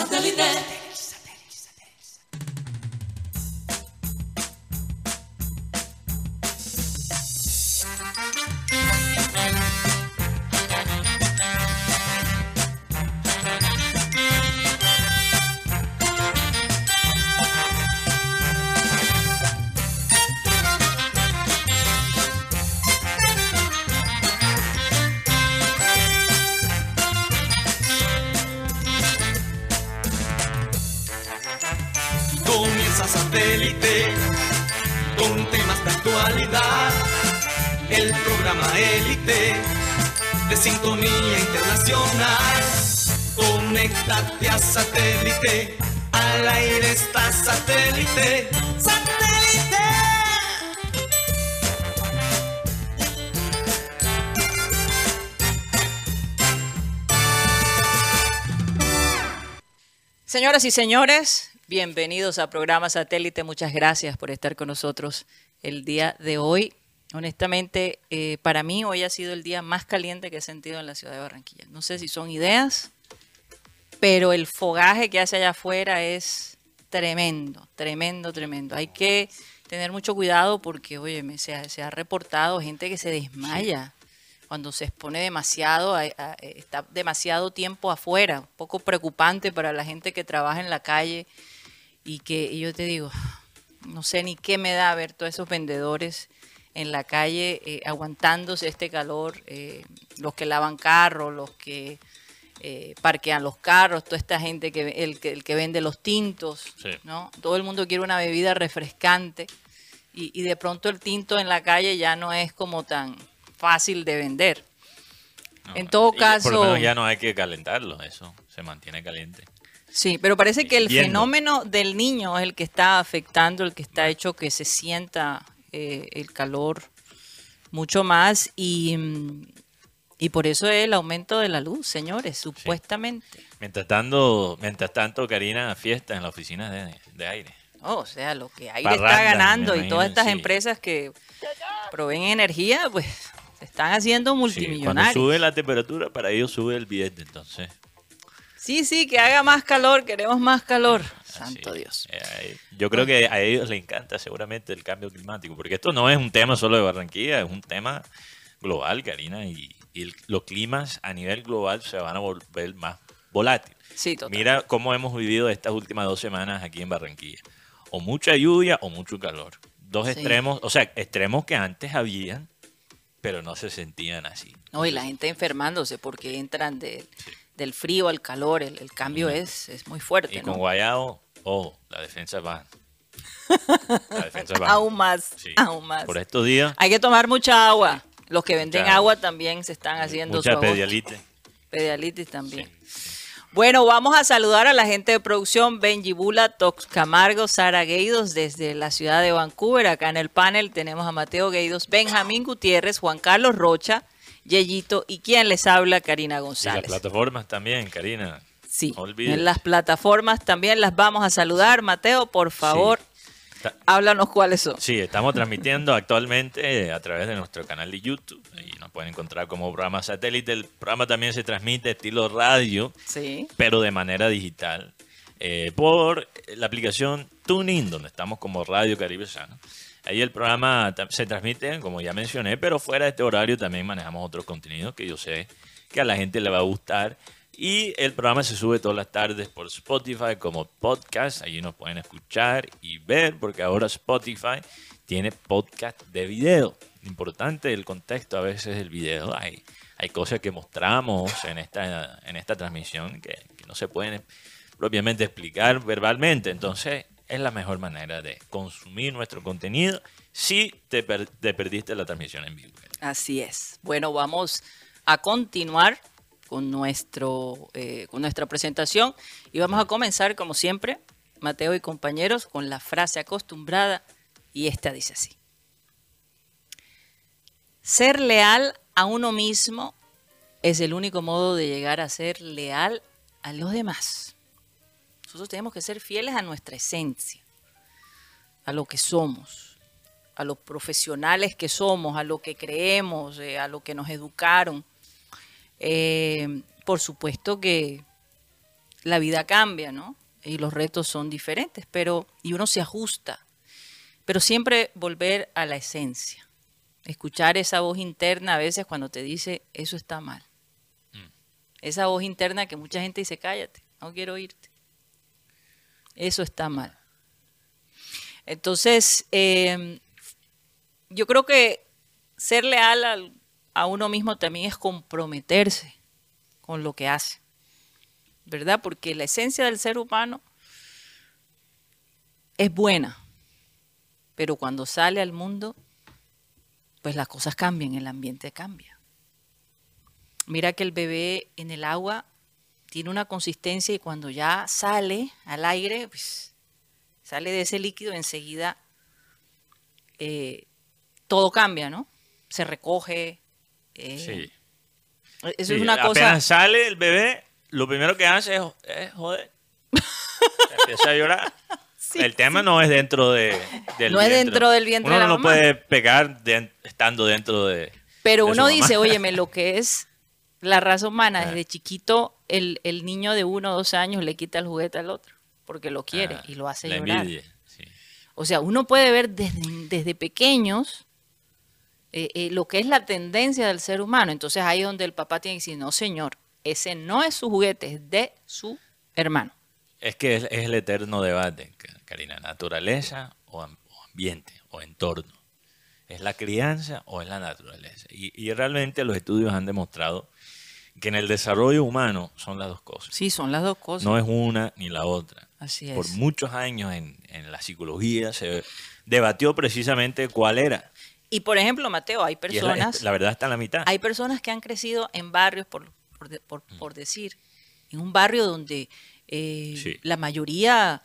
Satellite. Élite de sintonía internacional. Conéctate a satélite. Al aire está satélite. ¡Satélite! Señoras y señores, bienvenidos a programa Satélite. Muchas gracias por estar con nosotros el día de hoy. Honestamente, eh, para mí hoy ha sido el día más caliente que he sentido en la ciudad de Barranquilla. No sé si son ideas, pero el fogaje que hace allá afuera es tremendo, tremendo, tremendo. Hay que tener mucho cuidado porque, oye, se ha, se ha reportado gente que se desmaya cuando se expone demasiado, a- a- está demasiado tiempo afuera, un poco preocupante para la gente que trabaja en la calle y que y yo te digo, no sé ni qué me da ver todos esos vendedores en la calle eh, aguantándose este calor, eh, los que lavan carros, los que eh, parquean los carros, toda esta gente que el, que el que vende los tintos, Sí. ¿no? Todo el mundo quiere una bebida refrescante y, y de pronto el tinto en la calle ya no es como tan fácil de vender. No, En todo y Por lo caso- menos ya no hay que calentarlo, eso se mantiene caliente. Sí, pero parece que el fenómeno del niño es el que está afectando, el que está hecho que se sienta eh, el calor mucho más y, y por eso es el aumento de la luz, señores, supuestamente. Mientras tanto, mientras tanto Karina fiesta en la oficina de, de aire. Oh, o sea, lo que aire está ganando y todas estas sí. empresas que proveen energía, pues se están haciendo Sí, cuando multimillonarios. sube la temperatura, para ellos sube el billete, entonces. Sí, sí, que haga más calor, queremos más calor. Así, Santo Dios. eh, yo creo que a ellos les encanta seguramente el cambio climático, porque esto no es un tema solo de Barranquilla, es un tema global, Karina, y, y el- los climas a nivel global se van a volver más volátiles. Sí, total. Mira cómo hemos vivido estas últimas dos semanas aquí en Barranquilla. O mucha lluvia o mucho calor. Dos Sí. extremos, o sea, extremos que antes habían, pero no se sentían así. No, y la gente enfermándose porque entran de- del frío al calor, el, el cambio es, es muy fuerte. Y ¿no? con Guayao, oh, la defensa va. La defensa va. Aún más, Sí. aún más. Por estos días, Hay que tomar mucha agua. Los que venden Mucha agua también se están haciendo mucha su pedialite. Pedialitis también. Sí, Bueno, vamos a saludar a la gente de producción, Benji Bula, Tox Camargo, Sara Gueidos, desde la ciudad de Vancouver. Acá en el panel tenemos a Mateo Gueidos, Benjamín Gutiérrez, Juan Carlos Rocha, Yeyito y quien les habla, Karina Y las González. plataformas también, Karina. Sí, No en las plataformas también las vamos a saludar. Mateo, por favor, Ta- háblanos cuáles son. Sí, estamos transmitiendo actualmente eh, a través de nuestro canal de YouTube y nos pueden encontrar como programa satélite. El programa también se transmite estilo radio, Sí. pero de manera digital, eh, por la aplicación TuneIn, donde estamos como Radio Caribe Sano. Ahí el programa se transmite, como ya mencioné, pero fuera de este horario también manejamos otros contenidos que yo sé que a la gente le va a gustar. Y el programa se sube todas las tardes por Spotify como podcast. Allí nos pueden escuchar y ver, porque ahora Spotify tiene podcast de video. Importante el contexto a veces del video. Hay, hay cosas que mostramos en esta, en esta transmisión que, que no se pueden propiamente explicar verbalmente. Entonces, es la mejor manera de consumir nuestro contenido si te, per- te perdiste la transmisión en vivo. Así es. Bueno, vamos a continuar con, nuestro, eh, con nuestra presentación y vamos a comenzar, como siempre, Mateo y compañeros, con la frase acostumbrada y esta dice así. Ser leal a uno mismo es el único modo de llegar a ser leal a los demás. Nosotros tenemos que ser fieles a nuestra esencia, a lo que somos, a los profesionales que somos, a lo que creemos, eh, a lo que nos educaron. Eh, por supuesto que la vida cambia, ¿no? Y los retos son diferentes, pero y uno se ajusta. Pero siempre volver a la esencia. Escuchar esa voz interna a veces cuando te dice, eso está mal. Esa voz interna que mucha gente dice, cállate, no quiero irte. Eso está mal. Entonces, eh, yo creo que ser leal al- a uno mismo también es comprometerse con lo que hace, ¿verdad? Porque la esencia del ser humano es buena, pero cuando sale al mundo, pues las cosas cambian, el ambiente cambia. Mira que el bebé en el agua tiene una consistencia y cuando ya sale al aire, pues sale de ese líquido enseguida eh, todo cambia, ¿no? Se recoge. eh, Sí. Eso Sí, es una cosa. Apenas sale el bebé, lo primero que hace es, es joder. Empieza a llorar. Sí, el tema no es dentro de, del No es vientre. dentro del vientre Uno de la no mamá. puede pegar de- estando dentro de. Pero de su uno mamá. dice, óyeme, lo que es la raza humana, desde chiquito, el, el niño de uno o dos años le quita el juguete al otro, porque lo quiere Ah, y lo hace la llorar. envidia, sí. O sea, uno puede ver desde, desde pequeños eh, eh, lo que es la tendencia del ser humano. Entonces ahí es donde el papá tiene que decir, no señor, ese no es su juguete, es de su hermano. Es que es, es el eterno debate, Ka- Karina. Naturaleza o, am- o ambiente o entorno. ¿Es la crianza o es la naturaleza? Y, y realmente los estudios han demostrado que en el desarrollo humano son las dos cosas. Sí, son las dos cosas. No es una ni la otra. Así es. Por muchos años en, en la psicología se debatió precisamente cuál era. Y por ejemplo, Mateo, hay Y es la, personas, la verdad está en la mitad. hay personas que han crecido en barrios, por, por, por- por decir, en un barrio donde eh, Sí. la mayoría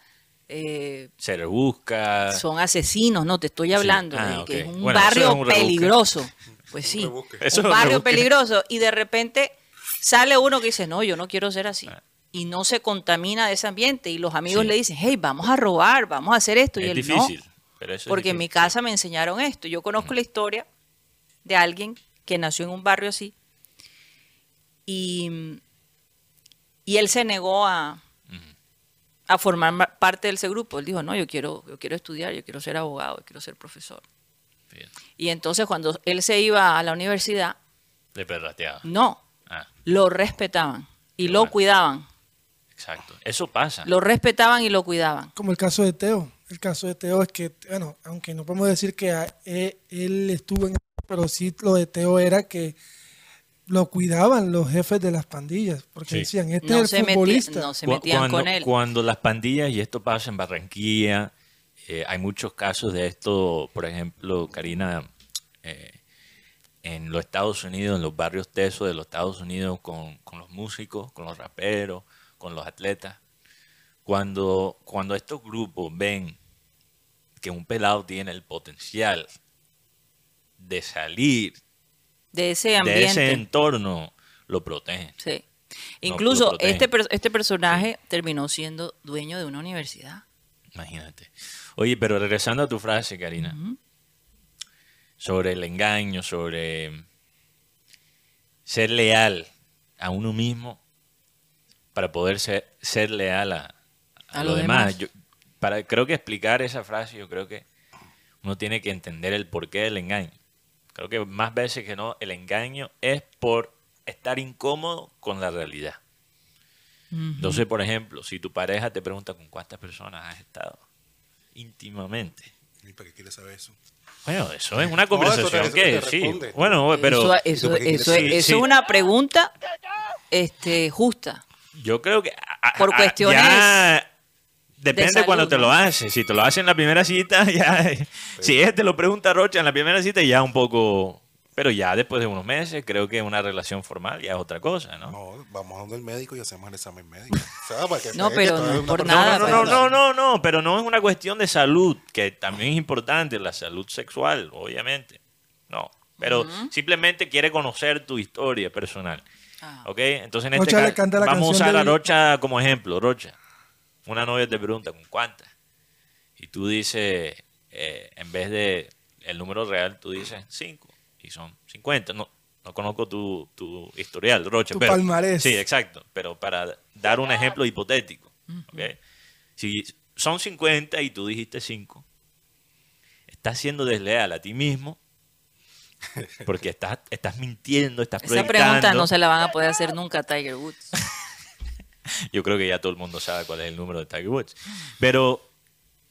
eh, Se rebusca. son asesinos, no, te estoy Sí. hablando Ah, de que es un Bueno, barrio es un rebusque. peligroso. Pues sí, un un barrio rebusque. peligroso y de repente sale uno que dice, no, yo no quiero ser así. Ah. Y no se contamina de ese ambiente y los amigos Sí. le dicen, hey, vamos a robar, vamos a hacer esto. y es él difícil. no, pero eso es porque en mi casa me enseñaron esto. Yo conozco la historia de alguien que nació en un barrio así y, y él se negó a, a formar ma- parte de ese grupo. Él dijo, no, yo quiero, yo quiero estudiar, yo quiero ser abogado, yo quiero ser profesor. Y entonces cuando él se iba a la universidad, De perrateado. no, lo respetaban y lo cuidaban. exacto. Eso pasa. Lo respetaban y lo cuidaban. Como el caso de Teo. El caso de Teo es que, bueno, aunque no podemos decir que a- e- él estuvo en pero sí lo de Teo era que lo cuidaban los jefes de las pandillas, porque Sí. decían, este No es se, el metía- futbolista. no se metían cuando, con él. Cuando las pandillas, y esto pasa en Barranquilla, eh, hay muchos casos de esto, por ejemplo, Karina, eh, en los Estados Unidos, en los barrios tesos de los Estados Unidos, con, con los músicos, con los raperos, con los atletas. Cuando, cuando estos grupos ven que un pelado tiene el potencial de salir de ese de ambiente. ese entorno, lo protegen. Sí. Incluso protegen. este, per- este personaje terminó siendo dueño de una universidad. Imagínate. Oye, pero regresando a tu frase, Karina, sobre el engaño, sobre ser leal a uno mismo para poder ser, ser leal a, a A lo los demás. demás. Yo, para, creo que explicar esa frase, yo creo que uno tiene que entender el porqué del engaño. Creo que más veces que no, el engaño es por estar incómodo con la realidad. Entonces, por ejemplo, si tu pareja te pregunta con cuántas personas has estado íntimamente. ¿Y para qué quieres saber eso? Bueno, eso es una eso te- conversación eso te que sí. Bueno, pero eso, Sí, es sí. una pregunta este, justa. yo creo que a- a- Por a- cuestiones ya depende cuando te lo haces. Si te lo haces en la primera cita, ya si ella te lo pregunta Rocha en la primera cita ya un poco, pero ya después de unos meses creo que una relación formal ya es otra cosa, ¿no? No, vamos a donde el médico y hacemos el examen médico. O sea, para que No, pero no es una por nada, No, pues. no, no, no, no, no, pero no es una cuestión de salud, que también es importante, la salud sexual, obviamente. No, pero simplemente quiere conocer tu historia personal. Ah. ¿Ok? Entonces en Rocha este caso, vamos a usar a del- Rocha como ejemplo. Rocha, una novia te pregunta, ¿con cuántas? Y tú dices, eh, en vez de el número real, tú dices cinco. Y son 50. No, no conozco tu, tu historial, Rocha. Tu pero, palmarés. Sí, exacto. Pero para dar un ejemplo hipotético. ¿ok? Si son 50 y tú dijiste 5, estás siendo desleal a ti mismo porque estás, estás mintiendo, estás Esa proyectando. pregunta no se la van a poder hacer nunca a Tiger Woods. Yo creo que ya todo el mundo sabe cuál es el número de Tiger Woods. Pero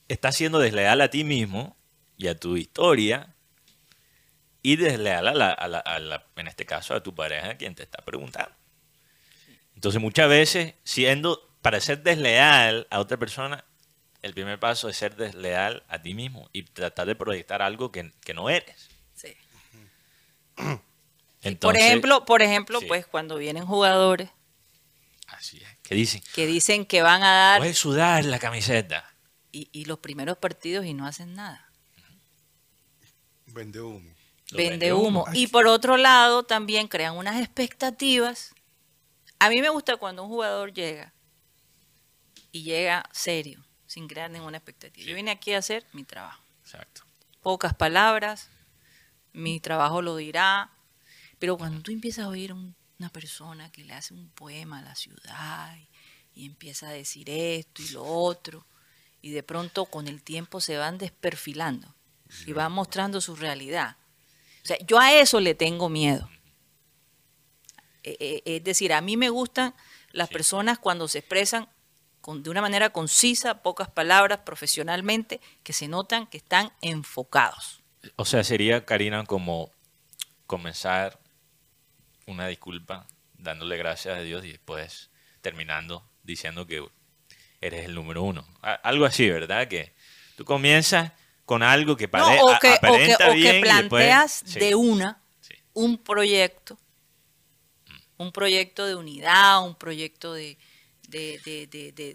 estás siendo desleal a ti mismo y a tu historia y desleal a la, a la- a la- en este caso, a tu pareja quien te está preguntando. Entonces muchas veces, siendo, para ser desleal a otra persona, el primer paso es ser desleal a ti mismo y tratar de proyectar algo que, que no eres. Sí. Entonces, por ejemplo, por ejemplo, sí. pues cuando vienen jugadores Así es. ¿Qué dicen? que dicen que van a dar Puedes sudar la camiseta. y, y los primeros partidos y no hacen nada. Vende humo. Vende humo. Y por otro lado, también crean unas expectativas. A mí me gusta cuando un jugador llega y llega serio, sin crear ninguna expectativa. Yo vine aquí a hacer mi trabajo. Exacto. Pocas palabras, mi trabajo lo dirá. Pero cuando tú empiezas a oír un- una persona que le hace un poema a la ciudad y, y empieza a decir esto y lo otro, y de pronto con el tiempo se van desperfilando y van mostrando su realidad. O sea, yo a eso le tengo miedo. Eh, eh, Es decir, a mí me gustan las personas cuando se expresan con, de una manera concisa, pocas palabras, profesionalmente, que se notan que están enfocados. O sea, sería, Karina, como comenzar una disculpa dándole gracias a Dios y después terminando diciendo que eres el número uno. Algo así, ¿verdad? Que tú comienzas con algo que, No, pare- o que, o que, aparenta o que bien y después- planteas sí, de una sí. un proyecto, un proyecto de unidad, un proyecto de, de,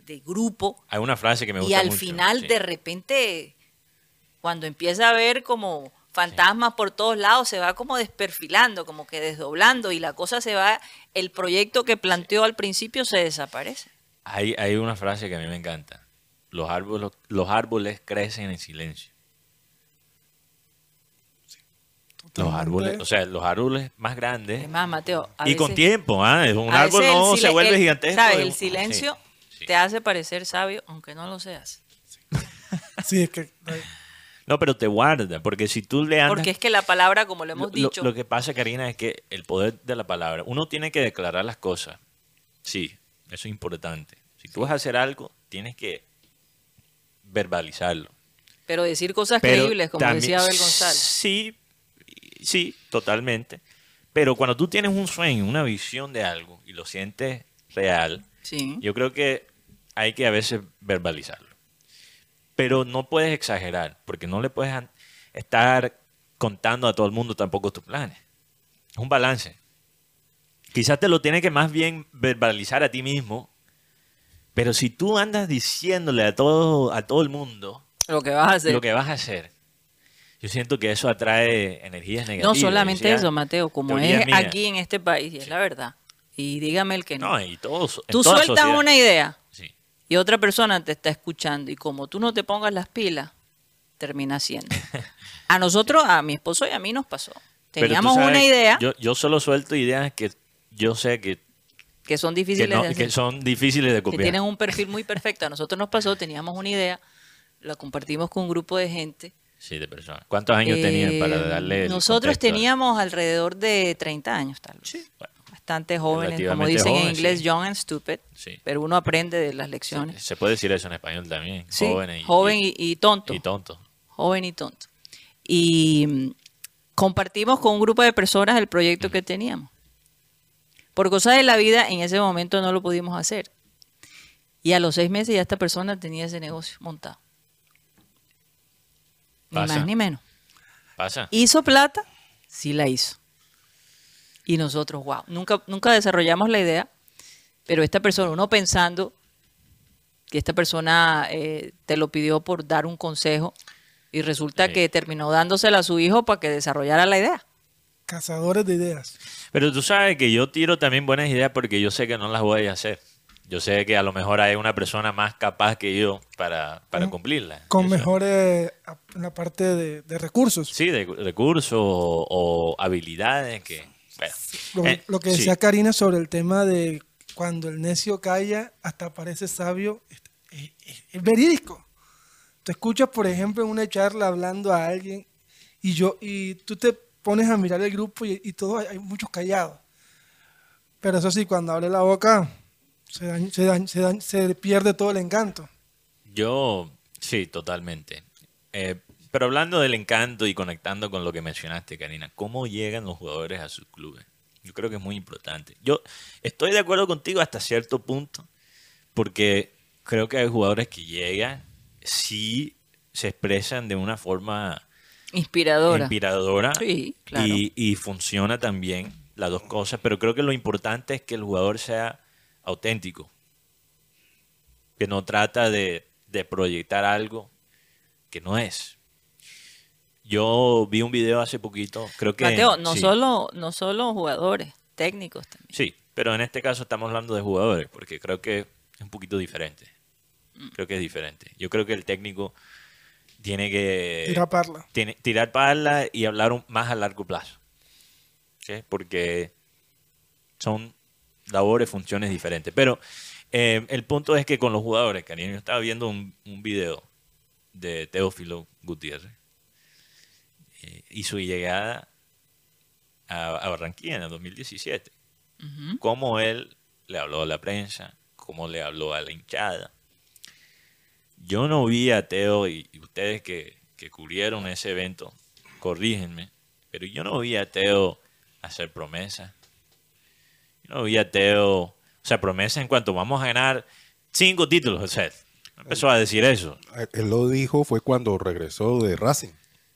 de- grupo, Hay una frase que me y gusta al mucho, final sí. de repente, cuando empieza a ver como fantasmas por todos lados, se va como desperfilando, como que desdoblando, y la cosa se va, el proyecto que planteó al principio se desaparece. Hay, hay una frase que a mí me encanta. Los árboles, los árboles crecen en silencio. Los árboles, o sea, los árboles más grandes. Es más, Mateo, a y con tiempo, ¿ah? Un a árbol no se vuelve el- gigantesco. ¿sabes? El silencio Sí, sí. te hace parecer sabio, aunque no lo seas. Sí, es que No, pero te guarda, porque si tú le andas... Porque es que la palabra, como lo hemos lo, dicho, lo que pasa, Karina, es que el poder de la palabra, uno tiene que declarar las cosas. Sí, eso es importante. Si tú vas a hacer algo, tienes que verbalizarlo. pero decir cosas Pero creíbles, como también- decía Abel González. Sí, sí, totalmente. Pero cuando tú tienes un sueño, una visión de algo y lo sientes real, Sí. yo creo que hay que a veces verbalizarlo. Pero no puedes exagerar, porque no le puedes estar contando a todo el mundo tampoco tus planes. Es un balance. Quizás te lo tienes que más bien verbalizar a ti mismo, pero si tú andas diciéndole a todo, a todo el mundo Lo que vas a hacer. lo que vas a hacer, yo siento que eso atrae energías negativas. no solamente eso, Mateo, como es mía. aquí en este país, y es la verdad. Y dígame el que no. No, y todos. tú toda sueltas sociedad. una idea Sí. y otra persona te está escuchando y como tú no te pongas las pilas, termina haciendo. A nosotros, a mi esposo y a mí nos pasó. Teníamos sabes, una idea Yo, yo solo suelto ideas que yo sé que, que son que, difíciles no- de hacer. que son difíciles de que copiar. tienen un perfil muy perfecto. A nosotros nos pasó, teníamos una idea, la compartimos con un grupo de gente. Sí, personas. ¿Cuántos años tenían para Eh, darle el Nosotros contexto? teníamos alrededor de 30 años, tal vez. Bueno, Bastante jóvenes, como dicen en inglés, sí. young and stupid. Sí. Pero uno aprende de las lecciones. se puede decir eso en español también. Sí, y, joven y, y, y tonto. y tonto. joven y tonto. Y mm, compartimos con un grupo de personas el proyecto que teníamos. Por cosas de la vida, en ese momento no lo pudimos hacer. Y a los seis meses ya esta persona tenía ese negocio montado. Ni más ni menos. Pasa. ¿Hizo plata? Sí la hizo. Y nosotros, wow, nunca, nunca desarrollamos la idea, pero esta persona, uno pensando que esta persona eh, te lo pidió por dar un consejo y resulta Sí. que terminó dándosela a su hijo para que desarrollara la idea. cazadores de ideas. Pero tú sabes que yo tiro también buenas ideas porque yo sé que no las voy a hacer. Yo sé que a lo mejor hay una persona más capaz que yo para, para Con- cumplirlas. Con Eso. mejores ap- en la parte de, de recursos. Sí, de recursos o, o habilidades que, Bueno, Lo, eh, lo que sí. decía Karina sobre el tema de cuando el necio calla, hasta parece sabio, es, es- es verídico. Tú escuchas, por ejemplo, en una charla hablando a alguien y yo y tú te pones a mirar el grupo y, y todos hay muchos callados. Pero eso sí, cuando abre la boca se, dañ- se, dañ- se dañ- se pierde todo el encanto. Yo, sí, totalmente. Eh, pero hablando del encanto y conectando con lo que mencionaste, Karina, ¿cómo llegan los jugadores a sus clubes? Yo creo que es muy importante. Yo estoy de acuerdo contigo hasta cierto punto, porque creo que hay jugadores que llegan, sí se expresan de una forma Inspiradora. inspiradora Sí, claro. y, y funciona también las dos cosas, pero creo que lo importante es que el jugador sea auténtico, que no trata de, de proyectar algo que no es. Yo vi un video hace poquito, creo que... Mateo, no sí, solo, no solo jugadores, técnicos también. Sí, pero en este caso estamos hablando de jugadores, porque creo que es un poquito diferente. Creo que es diferente. Yo creo que el técnico tiene que Tira parla. tiene, tirar pala y hablar un- más a largo plazo. Porque son labores, funciones diferentes. Pero eh, el punto es que con los jugadores, cariño, yo estaba viendo un, un video de Teófilo Gutiérrez eh, y su llegada a, a Barranquilla en el 2017. Cómo él le habló a la prensa, cómo le habló a la hinchada. Yo no vi a Teo y, y ustedes que, que cubrieron ese evento, corrígenme, pero yo no vi a Teo hacer promesas. No vi a Teo, o sea, promesas en cuanto vamos a ganar cinco títulos. O sea, no empezó a decir eso Él lo dijo fue cuando regresó de Racing.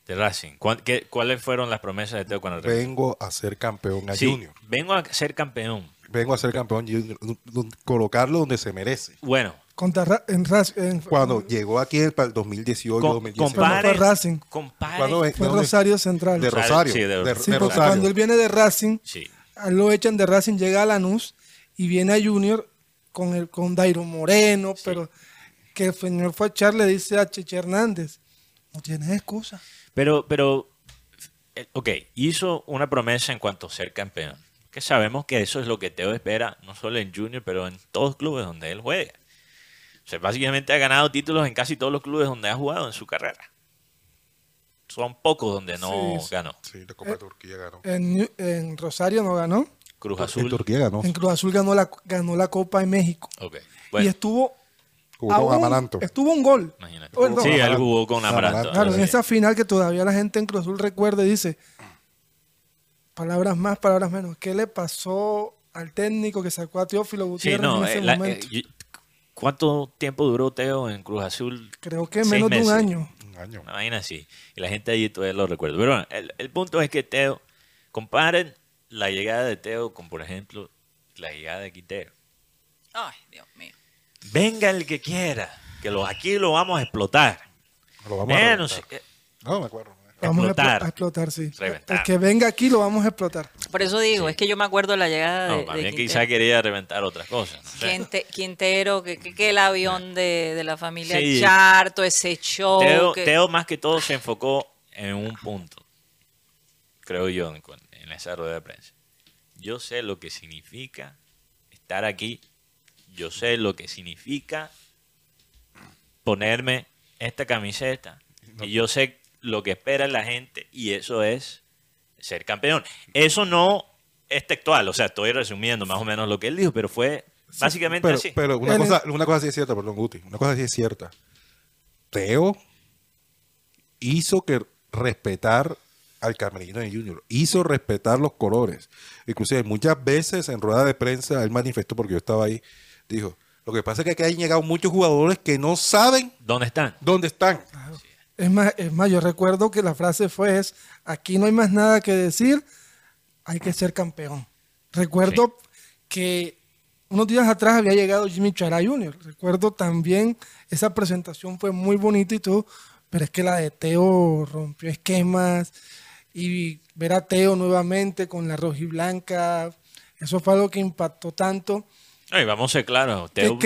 de Racing. ¿Cuál- qué- ¿Cuáles fueron las promesas de Teo cuando regresó? Vengo a ser campeón a Sí, Junior. vengo a ser campeón. Vengo a ser campeón Junior. Colocarlo donde se merece. Bueno, Contra Ra- en Ras- en- Cuando llegó aquí el- para el 2018, com- 2019. compare, Fue Racing. compare- fue. Rosario Central. De Rosario, sí, de- de, Sí, de Rosario. cuando él viene de Racing, Sí. Lo echan de Racing, llega a Lanús y viene a Junior con el con Dairo Moreno, pero que el señor fue a echar, le dice a Cheche Hernández, no tienes excusa. Pero, pero, eh, ok, hizo una promesa en cuanto a ser campeón. Que sabemos que eso es lo que Teo espera, no solo en Junior, pero en todos los clubes donde él juega. O sea, básicamente ha ganado títulos en casi todos los clubes donde ha jugado en su carrera. Son pocos donde no Sí, sí. ganó. Sí, la Copa de Turquía ganó. En, en Rosario no ganó, Cruz En Azul. Turquía ganó. en Cruz Azul ganó la, ganó la Copa de México. Y estuvo Jugó con Amaranto. Estuvo un gol. imagínate. Perdón. Sí, él jugó con Amaranto. Amaranto. Claro, en Sí. esa final que todavía la gente en Cruz Azul recuerda y dice, palabras más, palabras menos, ¿qué le pasó al técnico que sacó a Teófilo Sí, Gutiérrez no, en ese eh, la- momento? eh, yo- ¿cuánto tiempo duró Teo en Cruz Azul? Creo que menos de un año. Año. Una vaina así. Y la gente allí todavía lo recuerda. Pero bueno, el, el punto es que Teo, comparen la llegada de Teo con, por ejemplo, la llegada de Quintero. Ay, Dios mío. Venga el que quiera, que lo, aquí lo vamos a explotar. Lo vamos a Menos, reventar. eh, No, me acuerdo. Vamos Explotar. a explotar, sí. Reventar. El que venga aquí lo vamos a explotar. Por eso digo, es que yo me acuerdo de la llegada de, no, de Quintero. quizá quería reventar otras cosas. no sé. Quinte- Quintero, que, que- que el avión de, de la familia Sí. Charto, ese show. Teo, que- Teo más que todo se enfocó en un punto, creo yo, en esa rueda de prensa. Yo sé lo que significa estar aquí, yo sé lo que significa ponerme esta camiseta y yo sé lo que espera la gente y eso es ser campeón. Eso no es textual, o sea, estoy resumiendo más o menos lo que él dijo, pero fue básicamente Pero, así. pero una, cosa, una cosa sí es cierta, perdón, Guti. Una cosa sí es cierta. Teo hizo que respetar al Camerino de Junior. Hizo respetar los colores. Inclusive muchas veces en rueda de prensa él manifestó, porque yo estaba ahí, dijo, lo que pasa es que aquí han llegado muchos jugadores que no saben ¿Dónde están? dónde están. Es más, es más, yo recuerdo que la frase fue es, aquí no hay más nada que decir, hay que ser campeón. Recuerdo que unos días atrás había llegado Jimmy Chara Jr. Recuerdo también esa presentación fue muy bonita y todo, pero es que la de Teo rompió esquemas y ver a Teo nuevamente con la roja y blanca, eso fue algo que impactó tanto. Ay, vamos a ser claros. Teo,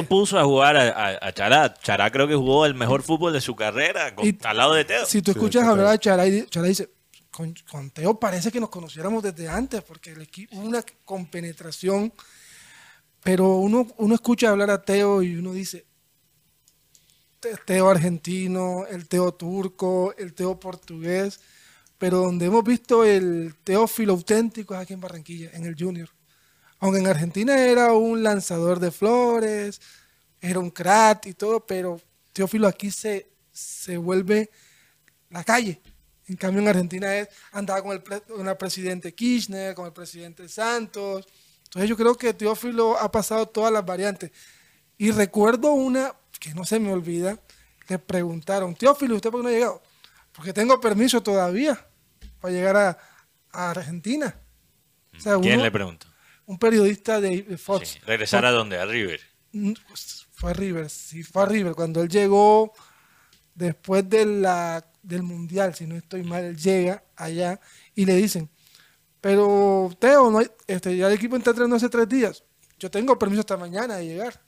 una- puso a jugar a, a, a Chará. Chará creo que jugó el mejor fútbol de su carrera con- Y- al lado de Teo. Si tú Sí, escuchas está hablar a Chara, y- Chara dice, con, con Teo parece que nos conociéramos desde antes, porque el equipo, una compenetración, pero uno, uno escucha hablar a Teo y uno dice, Te- Teo argentino, el Teo turco, el Teo portugués, pero donde hemos visto el Teófilo auténtico es aquí en Barranquilla, en el Junior. Aunque en Argentina era un lanzador de flores, era un crack y todo, pero Teófilo aquí se, se vuelve la calle. En cambio, en Argentina es andaba con el, con el presidente Kirchner, con el presidente Santos. Entonces, yo creo que Teófilo ha pasado todas las variantes. Y recuerdo una que no se me olvida. Le preguntaron, Teófilo, ¿usted por qué no ha llegado? Porque tengo permiso todavía para llegar a, a Argentina. O sea, ¿Quién uno- le preguntó? Un periodista de, Fox. Sí, ¿Regresar a dónde? A River. Mm, pues, Fue a River, sí, fue a River. Cuando él llegó, después de la, del Mundial, si no estoy mal, él llega allá y le dicen, pero Teo, no hay- este, ya el equipo está entrenando hace tres días. Yo tengo permiso hasta mañana de llegar.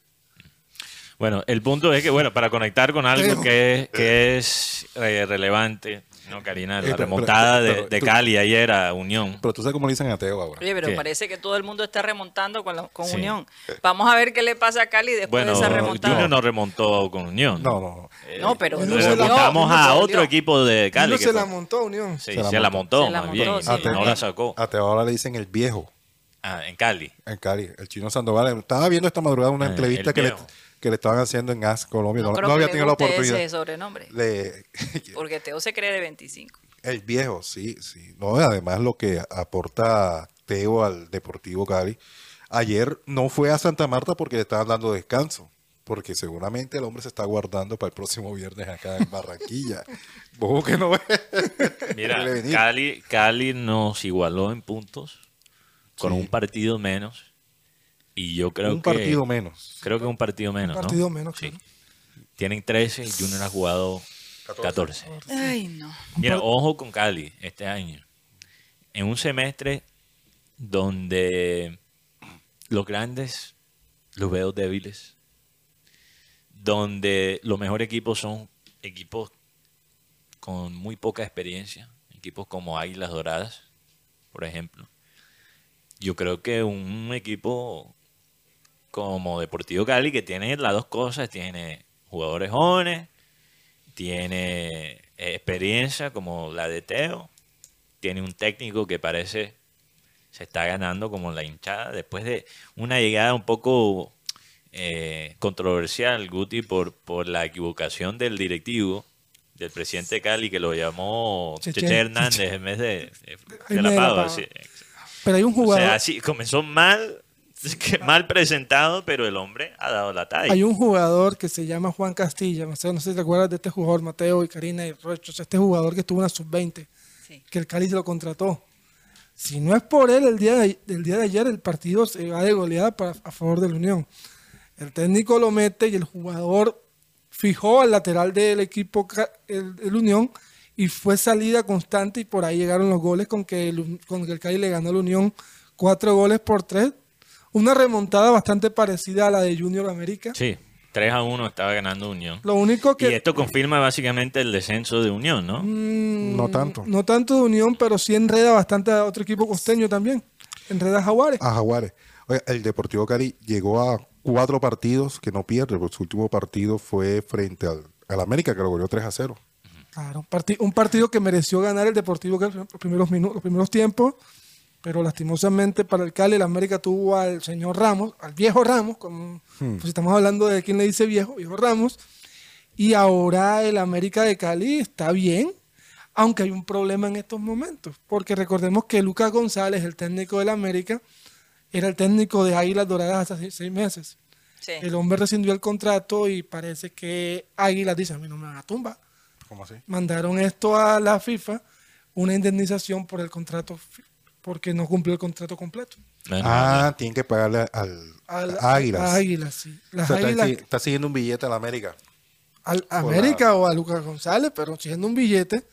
Bueno, el punto es que, bueno, para conectar con algo Creo. que es, que es eh, relevante, ¿no, Karina? Eh, La pero- remontada pero- de, pero de tú- Cali ayer a Unión. Pero tú sabes cómo le dicen a Teo ahora. Oye, pero ¿Qué? parece que todo el mundo está remontando con, la- con Sí. Unión. Vamos a ver qué le pasa a Cali después Bueno, de esa remontada. Junior no remontó con Unión. No, no, no. Eh, No, pero Él no la- a otro equipo de Cali. no que se la montó Unión. Sí, Se la se la montó, Se la más montó, bien. sí. y no la sacó. A Teo ahora le dicen el viejo Ah, en Cali. en Cali. El chino Sandoval. Estaba viendo esta madrugada una Eh, entrevista que le. Que le estaban haciendo en AS Colombia. No, No, no había que tenido la oportunidad. ese sobrenombre. Le- Porque Teo se cree de 25. El viejo, sí, sí. No, además lo que aporta Teo al Deportivo Cali. Ayer no fue a Santa Marta porque le estaban dando descanso. Porque seguramente el hombre se está guardando para el próximo viernes acá en Barranquilla. ¿Vos que no? Mira. Cali, Cali nos igualó en puntos con Sí. un partido menos. Y yo creo Un que. partido menos. Creo que un partido menos. Un ¿no? partido menos, Sí. claro. Tienen 13 y Junior ha jugado 14. Ay, no. Mira, ojo con Cali este año. En un semestre donde los grandes los veo débiles, donde los mejores equipos son equipos con muy poca experiencia, equipos como Águilas Doradas, por ejemplo. Yo creo que un equipo como Deportivo Cali que tiene las dos cosas, tiene jugadores jóvenes, tiene eh, experiencia como la de Teo, tiene un técnico que parece se está ganando como la hinchada después de una llegada un poco eh, controversial, Guti, por, por la equivocación del directivo, del presidente de Cali, que lo llamó Cheche. Cheche Hernández en vez de, de, de Jaime la de la Pava, sí. Pero hay un O jugador, sea, así comenzó mal, mal presentado, pero el hombre ha dado la talla. hay un jugador que se llama Juan Castilla. No sé, no sé si te acuerdas de este jugador, Mateo y Karina y Rocho. Este jugador que estuvo en la sub-20, Sí. que el Cali se lo contrató. Si no es por él, el día de, el día de ayer el partido se va de goleada para, a favor de la Unión. El técnico lo mete y el jugador fijó al lateral del equipo, el, el Unión, y fue salida constante y por ahí llegaron los goles con que el, con que el Cali le ganó a la Unión cuatro goles por tres. Una remontada bastante parecida a la de Junior América. Sí, 3 a 1 estaba ganando Unión. Lo único Y que... esto confirma básicamente el descenso de Unión, ¿no? Mm, No tanto. No tanto de Unión, pero sí enreda bastante a otro equipo costeño también. Enreda a Jaguares. A Jaguares. Oye, el Deportivo Cali llegó a cuatro partidos que no pierde, porque su último partido fue frente al, al América, que lo goleó 3 a 0. Claro, un, parti- un partido que mereció ganar el Deportivo Cali los primeros minutos, los primeros tiempos, pero lastimosamente para el Cali el América tuvo al señor Ramos, al viejo Ramos, como pues si estamos hablando de quién le dice viejo, viejo Ramos, y ahora el América de Cali está bien, aunque hay un problema en estos momentos, porque recordemos que Lucas González, el técnico del América, era el técnico de Águilas Doradas hace seis- meses. Sí. El hombre rescindió el contrato y parece que Águilas dice, a mí no me van a tumbar ¿Cómo así? mandaron esto a la FIFA, una indemnización por el contrato, porque no cumplió el contrato completo. Bueno, Ah, tienen que pagarle al, Al- a Águilas. a Águilas, sí. O Las sea, está, Águilas, está siguiendo un billete a la América. al por América o a Lucas González, pero siendo un billete.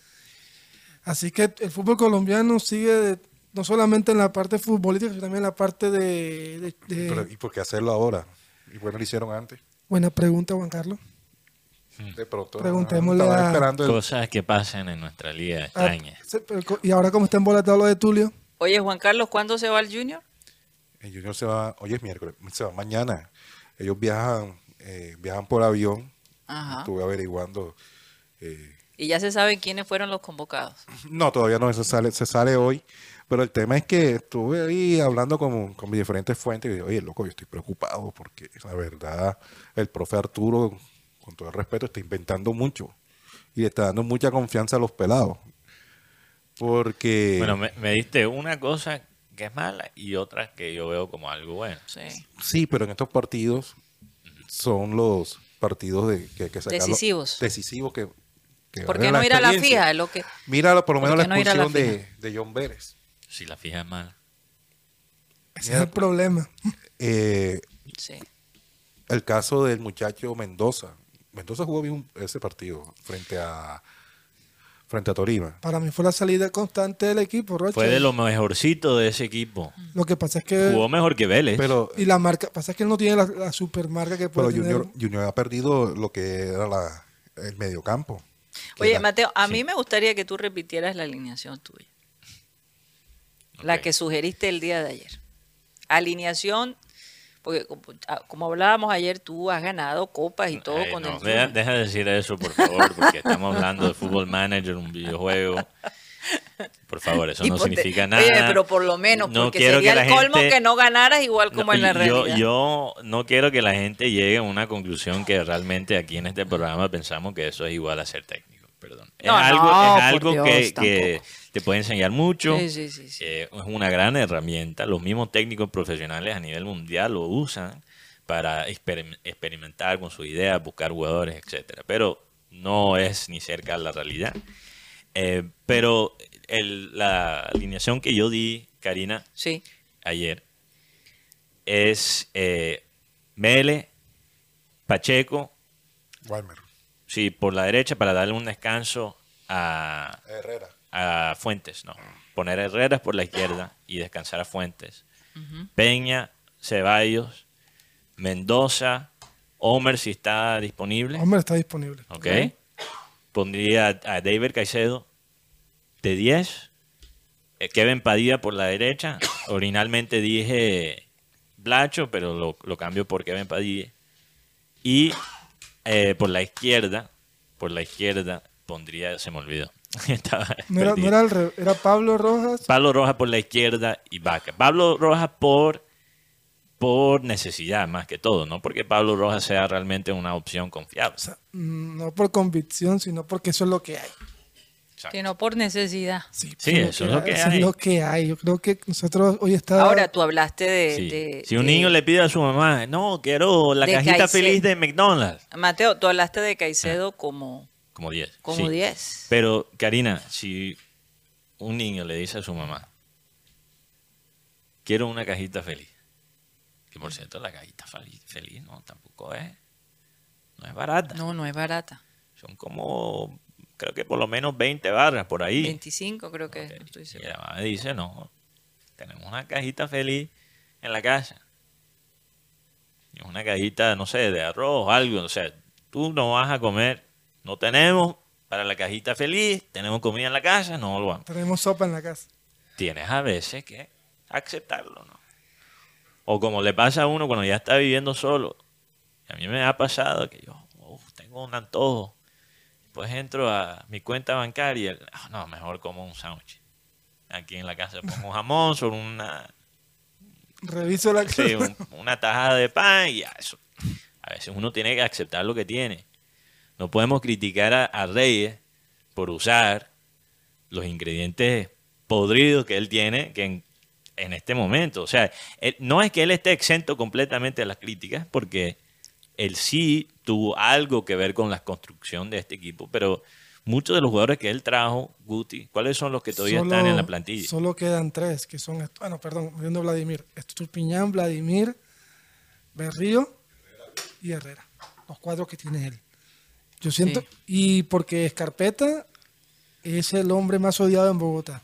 Así que el fútbol colombiano sigue de- no solamente en la parte futbolística, sino también en la parte de... de- de- Pero, ¿Y por qué hacerlo ahora? ¿Y bueno lo hicieron antes? Buena pregunta, Juan Carlos. De pronto. Preguntémosle a- esperando el- Cosas que pasan en nuestra liga Ah, co- y ahora cómo está embolatado lo de Tulio. Oye, Juan Carlos, ¿cuándo se va el Junior? El Junior se va, hoy es miércoles, se va mañana. Ellos viajan, eh, viajan por avión. Ajá. Estuve averiguando. eh, Y ya se sabe quiénes fueron los convocados. no, todavía no, se sale, se sale hoy. Pero el tema es que estuve ahí hablando con, con mis diferentes fuentes y digo, oye, loco, yo estoy preocupado porque la verdad, el profe Arturo, con todo el respeto, está inventando mucho y le está dando mucha confianza a los pelados. Porque Bueno, me, me diste una cosa que es mala y otra que yo veo como algo bueno. Sí. sí, pero en estos partidos son los partidos de, que hay que sacarlo- Decisivos. Decisivos que, que ¿Por qué valen la no ir a la fija? Es lo que... Mira por lo ¿Por menos no la expulsión de, de John Vélez. Si la fija es mala. Ese es el problema. Eh, Sí. el caso del muchacho Mendoza. Mendoza jugó bien ese partido frente a frente a Torima. Para mí fue la salida constante del equipo, Rocha. Fue de lo mejorcito de ese equipo. Lo que pasa es que... Jugó mejor que Vélez. Pero, Y la marca, pasa es que él no tiene la, la supermarca que puede pero tener. Junior, Junior ha perdido lo que era la, el mediocampo. Oye, era- Mateo, a mí me gustaría que tú repitieras la alineación tuya. La que sugeriste el día de ayer. Alineación, porque como, ah, como hablábamos ayer, tú has ganado copas y todo Ay, con no, el deja, de decir eso, por favor, porque estamos hablando de Fútbol Manager, un videojuego. Por favor, eso Y no ponte- significa nada. Oye, pero por lo menos, No porque quiero sería que el la colmo gente- que no ganaras igual como No, en la y yo, realidad. yo no quiero que la gente llegue a una conclusión que realmente aquí en este programa pensamos que eso es igual a ser técnico. Perdón. Es algo, es Dios, que te puede enseñar mucho. Sí, sí, sí, sí. Eh, es una gran herramienta. Los mismos técnicos profesionales a nivel mundial lo usan para experim- experimentar con sus ideas, buscar jugadores, etcétera. Pero no es ni cerca la realidad. Eh, pero el- la alineación que yo di, Karina, Sí. ayer es eh, Mele, Pacheco, Walmer. sí, por la derecha para darle un descanso a, Herrera. A Fuentes, no. Poner a Herreras por la izquierda y descansar a Fuentes. Peña, Ceballos, Mendoza, Homer si está disponible. Hombre, está disponible. Ok. Pondría a David Caicedo de 10. eh, Kevin Padilla por la derecha. Originalmente dije Blacho, pero lo, lo cambio por Kevin Padilla. Y eh, por la izquierda, por la izquierda pondría, se me olvidó. No era, no era, al revés, era Pablo Rojas. Pablo Rojas por la izquierda y Vaca. Pablo Rojas por, por necesidad más que todo, no porque Pablo Rojas sea realmente una opción confiable. O sea, mm, no por convicción, sino porque eso es lo que hay. Exacto. Sino por necesidad. Sí, Sí, eso es lo que eso hay. es lo que hay. Yo creo que nosotros hoy está. Ahora, tú hablaste de... Sí. de- si un de- niño le pide a su mamá, no, quiero la cajita Caicedo. feliz de McDonald's, Mateo, tú hablaste de Caicedo como, como 10. como sí. 10. Pero, Karina, si un niño le dice a su mamá, quiero una cajita feliz, que por cierto, la cajita feliz, no, tampoco es, no es barata. No, no es barata. Son como, creo que por lo menos 20 barras por ahí. 25 creo que es, Ok. no estoy Y la mamá dice, no, tenemos una cajita feliz en la casa. Y una cajita, no sé, de arroz, algo. O sea, tú no vas a comer, no tenemos para la cajita feliz, tenemos comida en la casa, no lo vamos. Tenemos sopa en la casa. Tienes a veces que aceptarlo, ¿no? O como le pasa a uno cuando ya está viviendo solo. A mí me ha pasado que yo uf, tengo un antojo. Pues entro a mi cuenta bancaria. ah, no, mejor como un sándwich. Aquí en la casa pongo un jamón sobre una, Reviso la sí, un- una tajada de pan y ya, eso. A veces uno tiene que aceptar lo que tiene. No podemos criticar a, a Reyes por usar los ingredientes podridos que él tiene que en, en este momento. O sea, él- no es que él esté exento completamente de las críticas, porque él sí tuvo algo que ver con la construcción de este equipo, pero muchos de los jugadores que él trajo, Guti, ¿cuáles son los que todavía Solo- están en la plantilla? Solo quedan tres, que son. Bueno, perdón, viendo Vladimir. Estupiñán, Vladimir, Berrío y Herrera. Los cuatro que tiene él. Yo siento. Sí. Y porque Escarpeta es el hombre más odiado en Bogotá.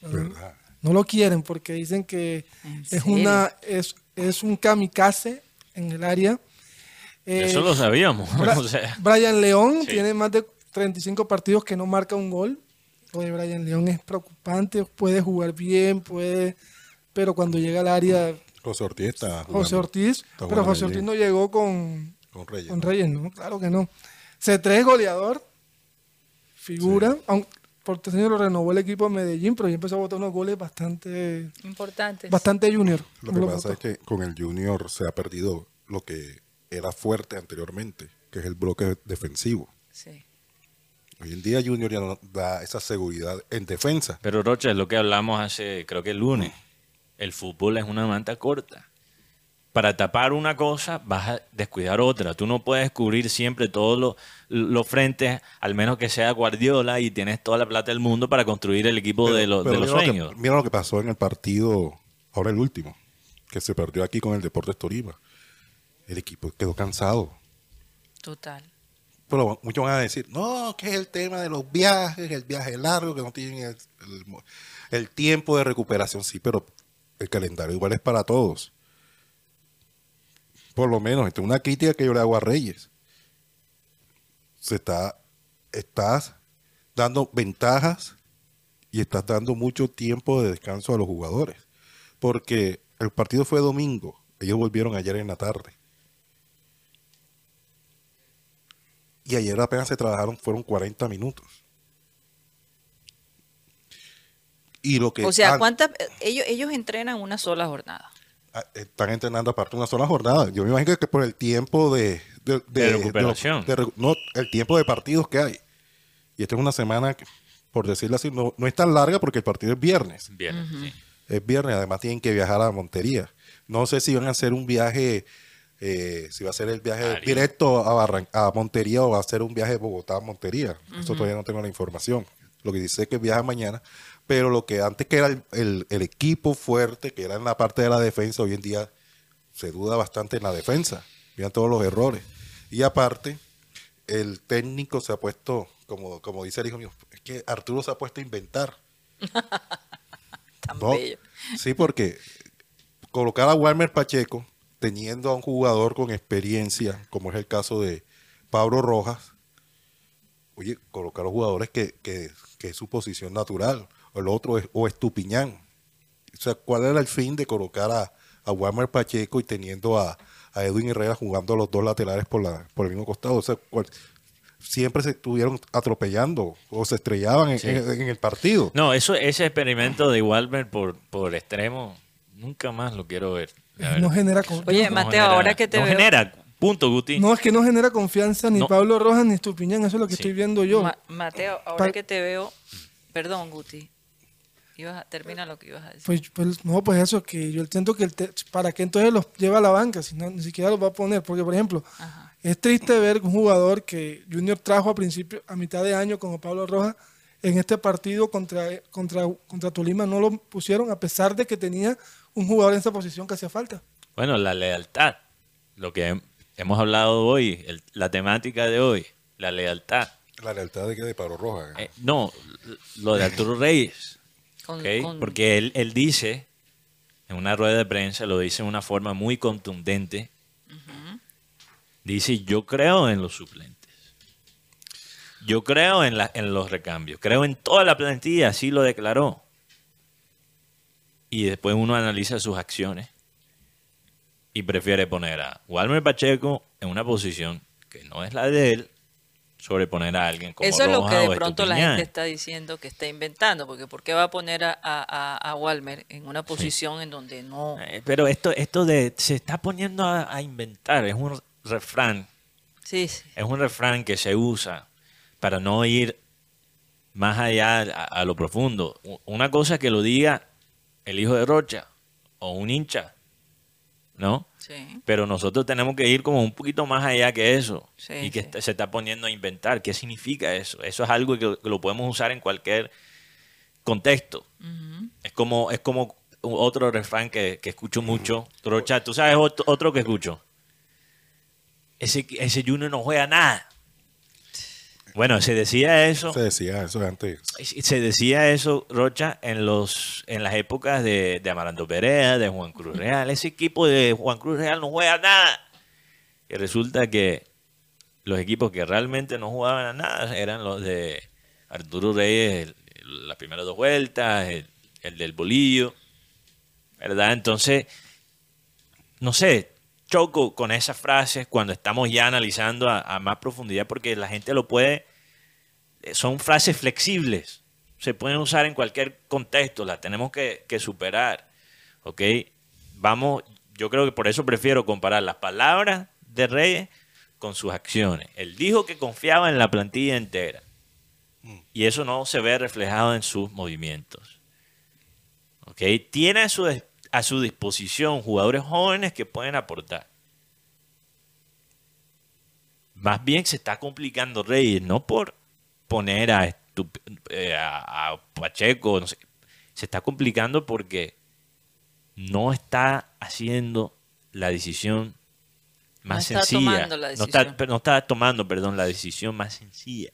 ¿Verdad? No lo quieren porque dicen que ¿En es serio? una es, es un kamikaze en el área. Eh, Eso lo sabíamos. Bra- o sea, Brian León Sí. tiene más de 35 partidos que no marca un gol. Lo de Brian León es preocupante, puede jugar bien, puede, pero cuando llega al área José Ortiz está jugando José Ortiz, Está pero José. Ortiz no llegó con, con Reyes. con ¿no? Reyes, ¿no? Claro que no. C3 es goleador, figura, aunque por este año lo renovó el equipo de Medellín, pero ya empezó a botar unos goles bastante, Importantes. bastante junior. Lo que Lo pasa botó. es que con el Junior se ha perdido lo que era fuerte anteriormente, que es el bloque defensivo. Sí. Hoy en día Junior ya no da esa seguridad en defensa. pero Rocha, es lo que hablamos hace, creo que el lunes. El fútbol es una manta corta. Para tapar una cosa vas a descuidar otra. Tú no puedes cubrir siempre todos los, los frentes, al menos que sea Guardiola y tienes toda la plata del mundo para construir el equipo de, los- de los mira lo que- sueños. mira lo que pasó en el partido, ahora el último, que se perdió aquí con el Deportes Tolima. El equipo quedó cansado. Total. Pero muchos van a decir, no, que es el tema de los viajes, el viaje largo, que no tienen el, el- el tiempo de recuperación. Sí, pero el calendario igual es para todos. Por lo menos, esta es una crítica que yo le hago a Reyes. Se está, estás dando ventajas y estás dando mucho tiempo de descanso a los jugadores. Porque el partido fue domingo, ellos volvieron ayer en la tarde. Y ayer apenas se trabajaron, fueron 40 minutos. Y lo que O sea, ¿cuántas ellos ellos entrenan una sola jornada? Están entrenando aparte una sola jornada. Yo me imagino que por el tiempo de, de, De recuperación. de recu- no, el tiempo de partidos que hay. Y esta es una semana, por decirlo así, no, no es tan larga porque el partido es viernes. Sí. Es viernes, además tienen que viajar a Montería. No sé si van a hacer un viaje, eh, si va a ser el viaje directo a, Barran- a Montería o va a ser un viaje de Bogotá a Montería. Eso todavía no tengo la información. Lo que dice es que viaja mañana, pero lo que antes que era el, el- el equipo fuerte, que era en la parte de la defensa, hoy en día se duda bastante en la defensa. Miran todos los errores. Y aparte, el técnico se ha puesto, como, como dice el hijo mío, es que Arturo se ha puesto a inventar. Tan No, bello. Sí, porque colocar a Walmer Pacheco teniendo a un jugador con experiencia, como es el caso de Pablo Rojas, oye, colocar a los jugadores que, que, que es su posición natural, o el otro es, o Estupiñán. O sea, ¿cuál era el fin de colocar a, a Walmer Pacheco y teniendo a, a Edwin Herrera jugando a los dos laterales por, la, por el mismo costado? O sea, ¿cuál- siempre se estuvieron atropellando o se estrellaban en, en- en el partido. No, eso, ese experimento de Walmer por, por extremo, nunca más lo quiero ver. No genera confianza. Oye, No Mateo, genera- ahora que te no veo. genera, punto, Guti. No, es que no genera confianza ni No. Pablo Rojas ni Estupiñán, eso es lo que Sí. estoy viendo yo. Ma- Mateo, ahora Pa- que te veo. Perdón, Guti. Ibas a, termina lo que ibas a decir. Pues, pues, no, pues eso, que yo siento que el te- para qué entonces los lleva a la banca, si no, ni siquiera los va a poner, porque por ejemplo, Ajá. es triste ver un jugador que Junior trajo a principio, a mitad de año como Pablo Rojas, en este partido contra, contra, contra Tolima no lo pusieron a pesar de que tenía un jugador en esa posición que hacía falta. Bueno, la lealtad, lo que hem- hemos hablado hoy, el- la temática de hoy, la lealtad. La lealtad de que de Pablo Rojas. Eh, no, lo de Arturo Reyes, Con- ¿ok? con- porque él, él dice, en una rueda de prensa, lo dice de una forma muy contundente, dice, yo creo en los suplentes. Yo creo en, la- en los recambios, creo en toda la plantilla, así lo declaró. Y después uno analiza sus acciones y prefiere poner a Walmer Pacheco en una posición que no es la de él, sobre poner a alguien como Eso es lo que de pronto la gente está diciendo que está inventando, porque ¿por qué va a poner a, a, a- Walmer en una posición en donde no... Eh, Pero esto, esto de se está poniendo a, a inventar, es un refrán, Sí, sí. es un refrán que se usa para no ir más allá a, a lo profundo. Una cosa que lo diga el hijo de Rocha o un hincha, ¿no? Sí. Pero nosotros tenemos que ir como un poquito más allá que eso. Sí, y que sí. se está poniendo a inventar. ¿Qué significa eso? Eso es algo que, que lo podemos usar en cualquier contexto. Es como, es como otro refrán que, que escucho mucho. Rocha, ¿tú sabes otro, otro que escucho? Ese, ese Junior no juega nada. Bueno, se decía eso. Se decía eso antes. Se decía eso, Rocha, en los en las épocas de, de Amaranto Perea, de Juan Cruz Real. Ese equipo de Juan Cruz Real no juega nada. Y resulta que los equipos que realmente no jugaban a nada eran los de Arturo Reyes, el- el- las primeras dos vueltas, el, el del bolillo, ¿verdad? Entonces, no sé, choco con esas frases cuando estamos ya analizando a, a más profundidad porque la gente lo puede, eh, son frases flexibles, se pueden usar en cualquier contexto, las tenemos que, que superar, ¿ok? Vamos, yo creo que por eso prefiero comparar las palabras de Reyes con sus acciones. Él dijo que confiaba en la plantilla entera y eso no se ve reflejado en sus movimientos. ¿ok? Tiene a su, dis- a su disposición jugadores jóvenes que pueden aportar. Más bien se está complicando Reyes, no por poner a, estup- eh, a, a Pacheco, no sé, se está complicando porque no está haciendo la decisión más No sencilla. la No, está, no está tomando, perdón, la decisión más sencilla.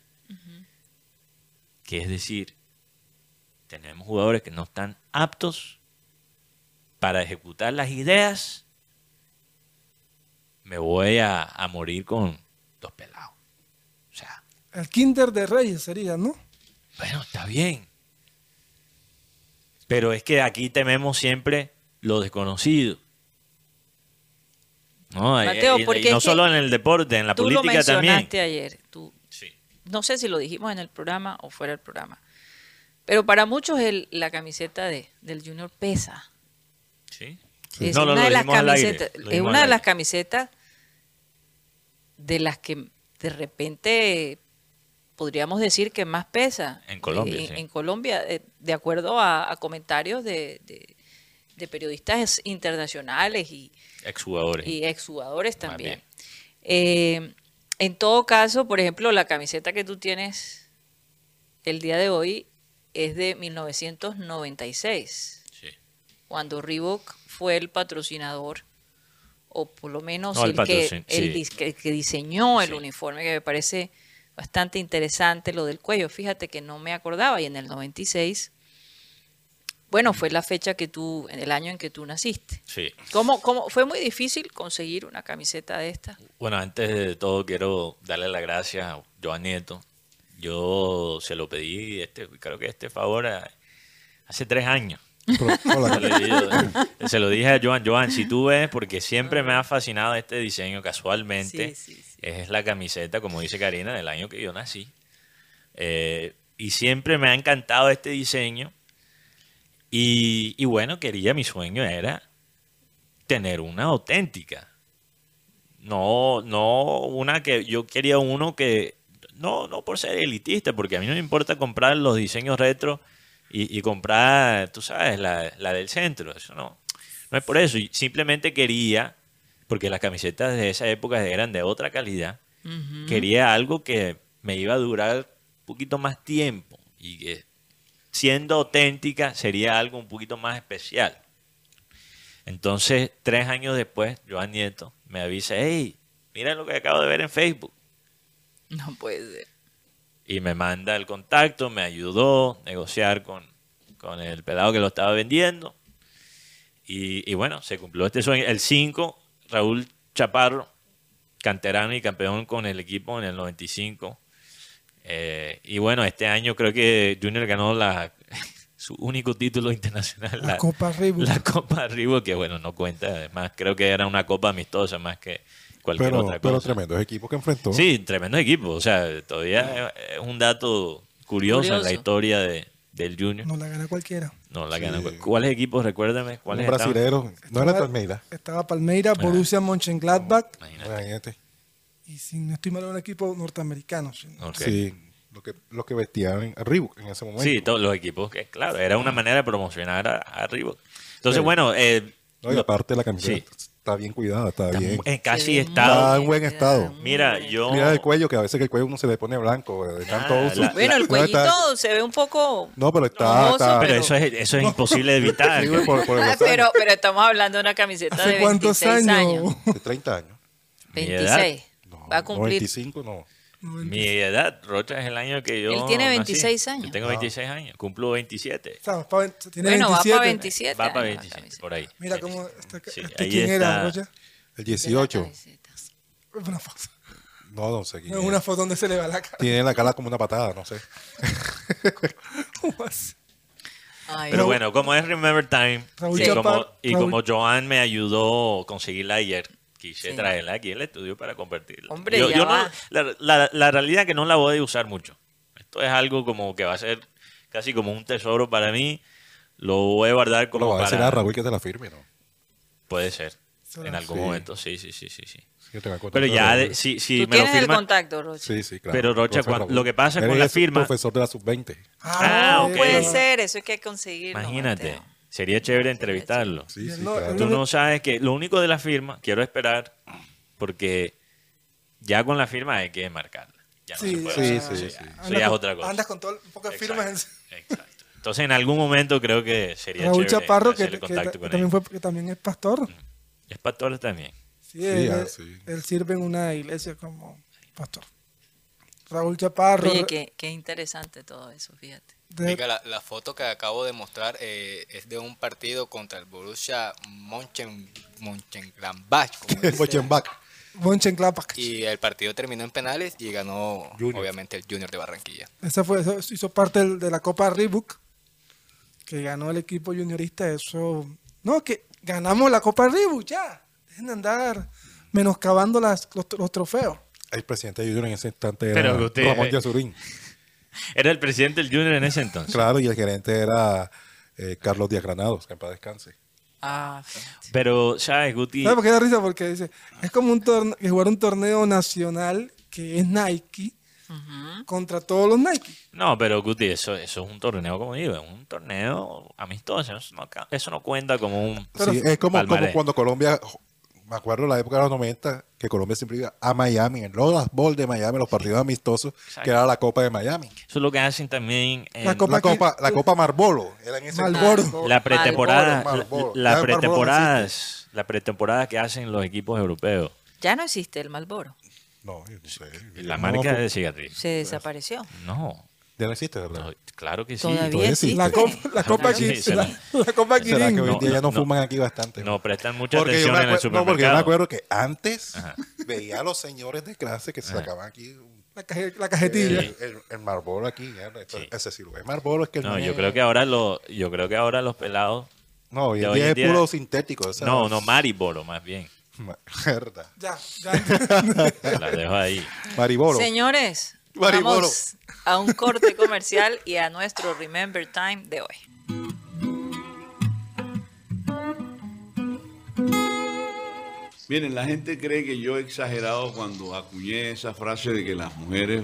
Que es decir, tenemos jugadores que no están aptos para ejecutar las ideas. Me voy a, a morir con dos pelados. O sea, El Kinder de Reyes sería, ¿no? bueno, está bien. Pero es que aquí tememos siempre lo desconocido. No, Mateo, y- y porque no solo en el deporte, en la Tú lo política también. mencionaste ayer. Tú, Sí. no sé si lo dijimos en el programa o fuera del programa. Pero para muchos el- la camiseta de, del Junior pesa. Sí. Es No, una de las camisetas, es una de las camisetas de las que de repente podríamos decir que más pesa En Colombia, Eh, sí. en Colombia, eh, de acuerdo a, a comentarios de, de- de periodistas internacionales y, Exjugadores. y exjugadores también. Eh, en todo caso, por ejemplo, la camiseta que tú tienes el día de hoy es de 1996 Sí. Cuando Reebok fue el patrocinador, o por lo menos No, el que, el sí. diseñó el Sí. uniforme, que me parece bastante interesante lo del cuello. Fíjate que no me acordaba, y en el 96, bueno, fue la fecha que tú, en el año en que tú naciste. Sí. ¿Cómo, cómo, fue muy difícil conseguir una camiseta de esta? Bueno, antes de todo quiero darle las gracias a Joan Nieto. Yo se lo pedí, este, creo que este favor hace tres años. Hola, Se lo, dije, se lo dije a Joan, Joan, si tú ves, porque siempre me ha fascinado este diseño casualmente, Sí, sí, sí. es la camiseta, como dice Karina, del año que yo nací. Eh, y siempre me ha encantado este diseño. Y, y bueno, quería, mi sueño era tener una auténtica. No, no una que yo quería uno que, no, no por ser elitista, porque a mí no me importa comprar los diseños retro y, y comprar, tú sabes, la, la del centro. Eso no, no es por eso. Simplemente quería, porque las camisetas de esa época eran de otra calidad, quería algo que me iba a durar un poquito más tiempo y que siendo auténtica sería algo un poquito más especial. Entonces, tres años después, Joan Nieto me avisa, hey, mira lo que acabo de ver en Facebook. No puede ser. Y me manda el contacto, me ayudó a negociar con, con el pelado que lo estaba vendiendo. Y, y bueno, se cumplió este sueño. El 5, Raúl Chaparro, canterano y campeón con el equipo en el 95. Eh, y bueno, este año creo que Junior ganó la, su único título internacional. La Copa Reebok. La Copa Reebok, que bueno, no cuenta. Además, creo que era una copa amistosa más que cualquier pero, otra pero cosa. tremendos equipos que enfrentó. Sí, tremendo equipo. O sea, todavía es un dato curioso, en la historia de, del Junior. No la gana cualquiera. No la Sí. gana. ¿Cuáles equipos? Recuérdame. Un ¿Cuáles estaban? brasilero. No era Palmeiras. Estaba Palmeira. Borussia Mönchengladbach Imagínate. Imagínate. y si no estoy mal, un equipo norteamericano. sí. Ok. Sí. Lo que, lo que vestían a Reebok en ese momento. Sí, todos los equipos, que claro, era una manera de promocionar a, a Reebok. Entonces, Sí. bueno, eh, No, y aparte la camiseta Sí. Está bien cuidada, está, está bien. mu- eh, casi ve estado. Está en buen estado. Mira, yo. Mira el cuello, que a veces el cuello uno se le pone blanco de tanto Ah, uso. la- Bueno, el No, cuellito está- se ve un poco... No, pero está. rojoso, está Pero pero- eso es, eso es imposible de evitar. Sí, por, por Ah, pero, pero estamos hablando de una camiseta ¿Hace de cuántos 26 años? años. De 30 años. Mi edad. 26. No, Va a cumplir. 95 no. Mi edad, Rocha, es el año que yo. Él tiene nací. 26 años. Yo tengo 26 años, cumplo 27. O sea, va pa- tiene Bueno, 27. va para 27. Va para años la 27, camiseta. por ahí. Mira cómo. Este, Sí, este ahí ¿Quién está. era, Rocha? El De la 18. camiseta. Una foto. No, no sé quién No, es. una foto donde se le va la cara. Tiene la cara como una patada, no sé. ¿Cómo así? Ay, Pero bueno, como es Remember Time Raúl y, Chapar- como, y Raúl- como Joan me ayudó a conseguirla ayer, quise Sí. traerla aquí al estudio para compartirla. Hombre, Yo- ya yo no- la, la- la realidad es que no la voy a usar mucho. Esto es algo como que va a ser casi como un tesoro para mí. Lo voy a guardar Lo como va a decir para... a Raúl que te la firme, ¿no? Puede ser. En algún Sí. momento, sí, sí, sí, sí. sí. Yo Pero ya, de si, si Tú me lo tienes el firma... contacto, Rocha. Sí, sí, claro. Pero, Rocha, lo que pasa Él con la es firma- profesor de la sub-20. Ah, No ok. puede ser, eso hay que conseguirlo. Imagínate. Mateo. Sería chévere entrevistarlo. Sí, claro. Tú no sabes que lo único de la firma, quiero esperar, porque ya con la firma hay que marcarla. Ya no Sí, se puede sí, hacer. sí, sí. Eso ya es otra cosa. Andas con todo de firmas. Exacto, exacto. Entonces en algún momento creo que sería Raúl chévere Chaparro, que, contacto ta- con también, él. fue, que también es pastor. Es pastor también. Sí, él, ah, él sirve en una iglesia como pastor. Raúl Chaparro. Oye, qué, qué interesante todo eso, fíjate. de- Diga, la, la foto que acabo de mostrar eh, es de un partido contra el Borussia dice. Mochenbach. Mönchengladbach. y el partido terminó en penales y ganó Junior. obviamente el Junior de Barranquilla. Esa fue, eso hizo parte del- de la Copa Reebok que ganó el equipo juniorista. Eso, no, que ganamos la Copa Reebok ya. Dejen de andar menoscabando las, los, los trofeos. El presidente de Junior en ese instante Pero era que usted- Ramón Yasurín. Era el presidente del Junior en ese entonces. Claro, y el gerente era eh, Carlos Díaz Granados, que en paz descanse. Ah. Pero, ¿sabes, Guti? ¿Sabes por qué da risa? Porque dice, es como un torneo, jugar un torneo nacional que es Nike contra todos los Nike. No, pero Guti, eso, eso es un torneo, como digo, es un torneo amistoso. Eso no, eso no cuenta como un... Pero- sí, es como, cuando Colombia, me acuerdo la época de los 90, que Colombia siempre iba a Miami, en los Bowl de Miami, los partidos amistosos, Exacto. que era la Copa de Miami. Eso es lo que hacen también en La Copa La Copa, la Copa Marbolo, era en ese Malboro. Malboro. la pretemporada, Malboro, la, Malboro. la Malboro no pretemporadas, la pretemporada que hacen los equipos europeos. Ya no existe el Malboro. No, yo no sé. La No, marca no, de cigarrillos. Se desapareció. No, Ya no existe, ¿verdad? no, claro que sí. Todavía todavía existe. La Copa, la Copa, se la, la- Copa ¿Será que No, ya no, no, fuman aquí bastante? No prestan mucha Porque atención en el no, porque yo supermercado. me acuerdo que antes Ajá. veía a los señores de clase que se sacaban aquí La, caje- la cajetilla. el, el, el Marlboro aquí. ya, esto- Sí. Ese sí lo es Marlboro es que el No, yo es- creo que ahora lo, yo creo que ahora los pelados, No, hoy hoy es día- puro sintético. no, no Mariboro más bien. Ya, ya. La dejo ahí. Mariboro. Señores, Vamos a un corte comercial y a nuestro Remember Time de hoy. Miren, la gente cree que yo he exagerado cuando acuñé esa frase de que las mujeres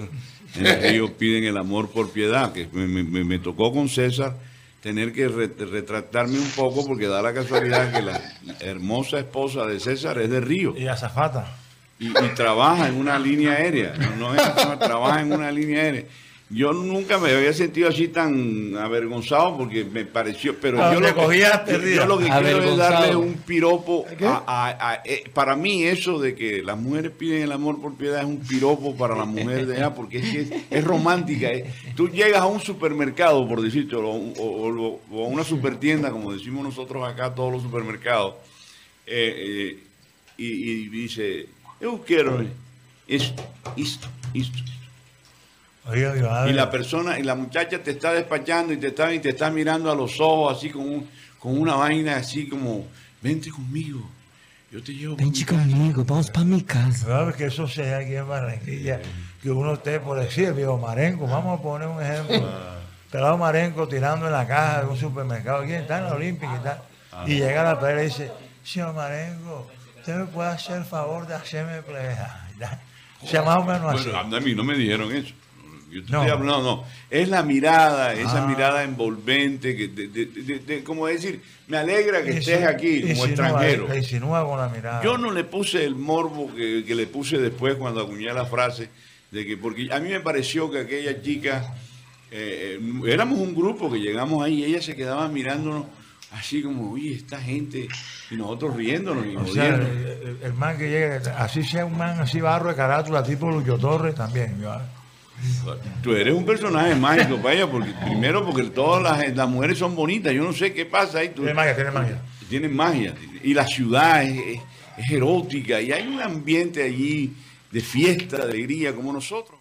en el río piden el amor por piedad, que me, me- me tocó con César tener que re- retractarme un poco porque da la casualidad que la hermosa esposa de César es de Río Y azafata. Y, y trabaja en una línea aérea, no, no es persona, trabaja en una línea aérea. Yo nunca me había sentido así tan avergonzado porque me pareció, pero yo lo, cogías que, yo perdida. lo que quiero es darle un piropo a, a- a- eh, para mí eso de que las mujeres piden el amor por piedad es un piropo para la mujer de allá porque es que es, es romántica. eh. Tú llegas a un supermercado, por decirte, o, o- o- o a una supertienda, como decimos nosotros acá, todos los supermercados, eh, eh, y, y dice, yo quiero esto, esto, esto. Y la persona, y la muchacha te está despachando y te está, y te está mirando a los ojos así con, un- con una vaina así como, vente conmigo, yo te llevo Vente casa". conmigo, vamos para mi casa. ¿Sabes que eso sea aquí en Barranquilla? Que uno esté por decir, viejo Marenco, vamos a poner un ejemplo. Pelado Marenco tirando en la caja de un supermercado, aquí está en la Olímpica y tal. Y llega la pelea y dice, señor Marenco, usted me puede hacer el favor de hacerme pleja. Y tal. O sea, más o menos así. Bueno, a mí no me dijeron eso. Yo te No. estoy hablando, no, Es la mirada, esa Ah. mirada envolvente, que de, de- de- de- como decir, me alegra que estés aquí como extranjero. te insinúa con la mirada. Yo no le puse el morbo que, que le puse después cuando acuñé la frase, de que, porque a mí me pareció que aquella chica, eh, eh, éramos un grupo que llegamos ahí y ella se quedaba mirándonos así como, oye, esta gente, y nosotros riéndonos y O sea, el, el- el man que llegue, así sea un man así barro de carátula, tipo Lucho Torres, también. yo- Tú eres un personaje mágico para ella, porque primero porque todas las, las mujeres son bonitas, yo no sé qué pasa ahí. Tú, Tiene magia, tiene magia. Tienen magia. Y la ciudad es, es- es erótica y hay un ambiente allí de fiesta, de alegría como nosotros.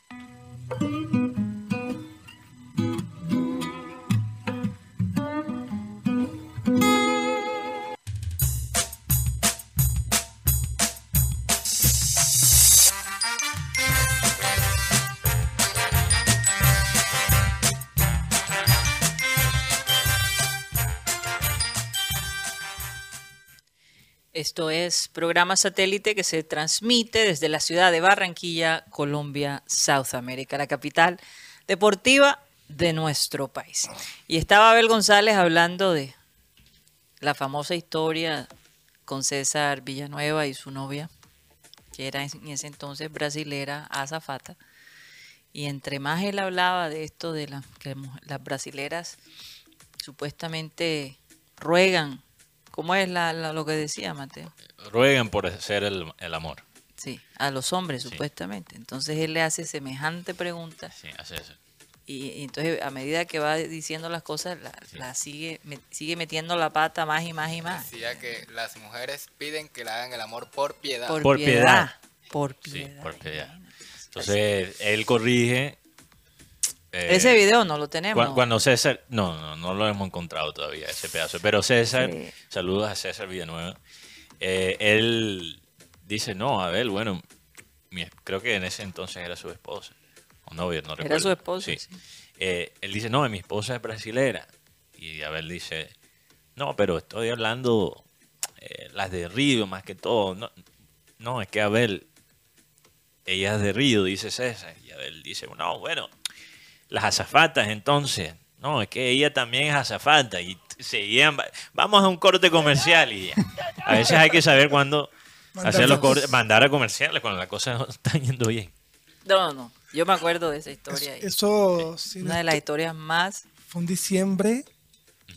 Esto es programa satélite que se transmite desde la ciudad de Barranquilla, Colombia, South America, la capital deportiva de nuestro país. Y estaba Abel González hablando de la famosa historia con César Villanueva y su novia, que era en ese entonces brasilera, azafata. Y entre más él hablaba de esto, de que las brasileras supuestamente ruegan, ¿cómo es la- la- lo que decía Mateo? Ruegan por hacer el, el amor. Sí, a los hombres Sí. supuestamente. Entonces él le hace semejante pregunta Sí, hace eso. y, y entonces a medida que va diciendo las cosas, la, la sigue, me- sigue metiendo la pata más y más y más. Decía que las mujeres piden que le hagan el amor por piedad. Por, Por piedad. piedad. Por Sí, piedad. por piedad. Entonces, él corrige. Eh, Ese video no lo tenemos. Cu- Cuando César, no, no, no lo hemos encontrado todavía ese pedazo, pero César, Sí. saludos a César Villanueva, eh, él dice, no, a ver, bueno, mi- creo que en ese entonces era su esposa, o novia, no recuerdo. su esposa, sí. Eh, él dice, no, mi esposa es brasilera, y Abel dice, no, pero estoy hablando las de Río más que todo, no, no, es que Abel, ella es de Río, dice César, y Abel dice, no, bueno, las azafatas entonces. No, es que ella también es azafata y seguían. va- Vamos a un corte comercial y ya. A veces hay que saber cuándo Mandar hacer los cortes, mandar a comerciales cuando las cosas no están yendo bien. No, no, no. Yo me acuerdo de esa historia. Eso sí, una de las historias más. fue en diciembre,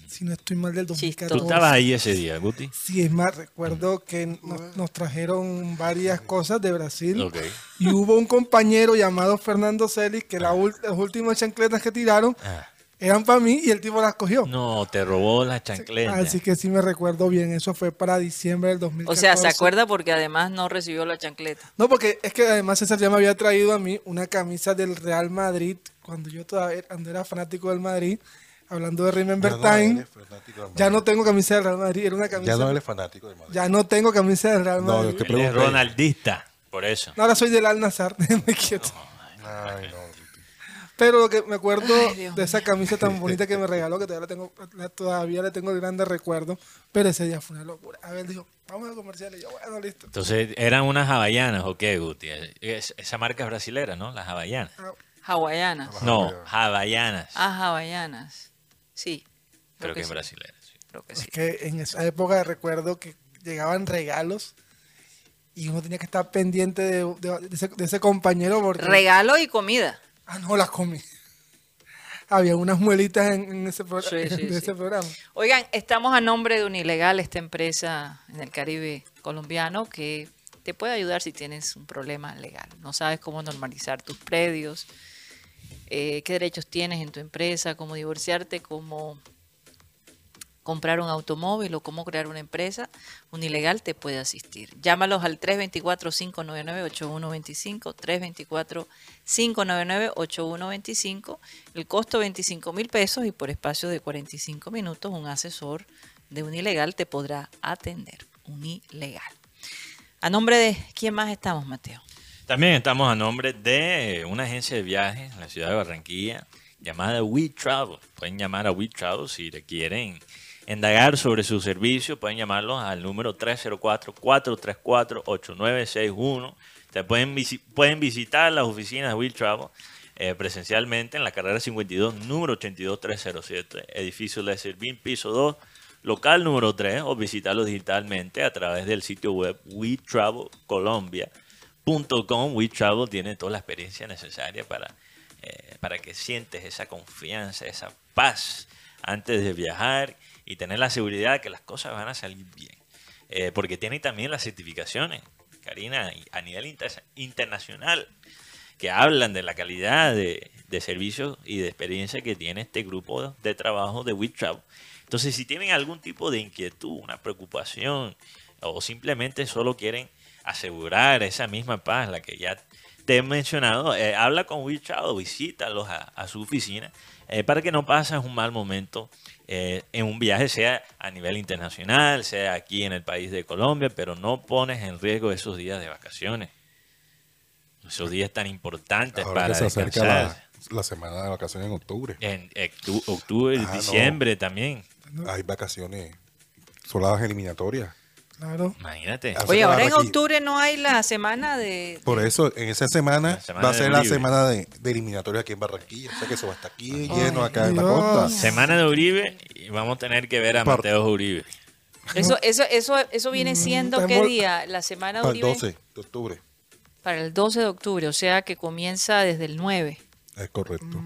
si no estoy mal, del Chistoso. 2014. Tú estabas ahí ese día, Guti. Sí, es más, recuerdo que nos, nos trajeron varias cosas de Brasil. Ok. Y hubo un compañero llamado Fernando Celis que la ul- las últimas chancletas que tiraron Ah, eran para mí y el tipo las cogió. no, te robó la chancleta. Así que sí me recuerdo bien. Eso fue para diciembre del O 2014. sea, se acuerda porque además no recibió la chancleta. No, porque es que además César ya me había traído a mí una camisa del Real Madrid cuando yo todavía cuando era fanático del Madrid. Hablando de Remember Ya no Time. eres Ya no tengo camisa del Real Madrid. Era una camisa. Ya no eres fanático del Madrid. ya no tengo camisa del Real No, Madrid. yo te Él es pregunté. ronaldista, por eso. No, ahora soy del Al Nazar. déjame quieto. Ay, no. Pero lo que me acuerdo Ay, de esa camisa tan bonita que me regaló, que todavía la tengo, la- todavía le tengo grandes recuerdos, pero ese día fue una locura. A ver, dijo, vamos a comerciales. Y yo, bueno, listo. Entonces, ¿eran unas hawaianas o qué, Guti? Es- esa marca es brasilera, ¿no? Las hawaianas. Hawaianas. No, hawaianas. Ah, hawaianas. Sí. Creo que es sí, brasilera. sí. Creo que Es sí. que en esa época recuerdo que llegaban regalos y uno tenía que estar pendiente de, de- de ese, de ese compañero porque... Regalo y comida. ah, no, las comí. Había unas muelitas en, en ese, pro- Sí, sí, de sí. ese programa. Oigan, estamos a nombre de Unilegal, esta empresa en el Caribe colombiano que te puede ayudar si tienes un problema legal. No sabes cómo normalizar tus predios, eh, qué derechos tienes en tu empresa, cómo divorciarte, cómo comprar un automóvil o cómo crear una empresa, Unilegal te puede asistir. Llámalos al 324-599-8125, 324-599-8125, el costo 25 mil pesos y por espacio de 45 minutos un asesor de Unilegal te podrá atender. Unilegal. A nombre de quién más estamos, Mateo. También estamos a nombre de una agencia de viajes en la ciudad de Barranquilla llamada We Travel. Pueden llamar a We Travel si le quieren indagar sobre su servicio. Pueden llamarlos al número 304-434-8961. Te pueden, visi- pueden visitar las oficinas de We Travel eh, presencialmente en la carrera 52, número 82307, edificio Lesser Bean, piso 2, local número 3, o visitarlos digitalmente a través del sitio web We Travel Colombia .com, WeTravel tiene toda la experiencia necesaria para, eh, para que sientes esa confianza, esa paz antes de viajar y tener la seguridad de que las cosas van a salir bien. Eh, porque tiene también las certificaciones, Karina, a nivel inter- internacional, que hablan de la calidad de, de servicios y de experiencia que tiene este grupo de trabajo de WeTravel. Entonces, si tienen algún tipo de inquietud, una preocupación, o simplemente solo quieren asegurar esa misma paz, la que ya te he mencionado, eh, habla con WeChat o visítalos a, a su oficina eh, para que no pases un mal momento eh, en un viaje, sea a nivel internacional, sea aquí en el país de Colombia, pero no pones en riesgo esos días de vacaciones. Esos días tan importantes Ahora para que se acerca descansar. la, la semana de vacaciones en octubre. En octu- octubre, Ah, no. diciembre también. Hay vacaciones, son las eliminatorias. Claro. Imagínate. Oye, ahora en aquí. octubre no hay la semana de... Por eso, en esa semana, va a ser la Uribe. semana de, de eliminatoria aquí en Barranquilla. O sea que eso va a estar aquí Ay, lleno acá en la Dios. costa. Semana de Uribe y vamos a tener que ver a Par- Mateo Uribe. Eso, eso, eso, eso viene siendo, está ¿qué día? La semana de Para el Uribe. 12 de octubre. Para el 12 de octubre, o sea que comienza desde el 9. Es correcto.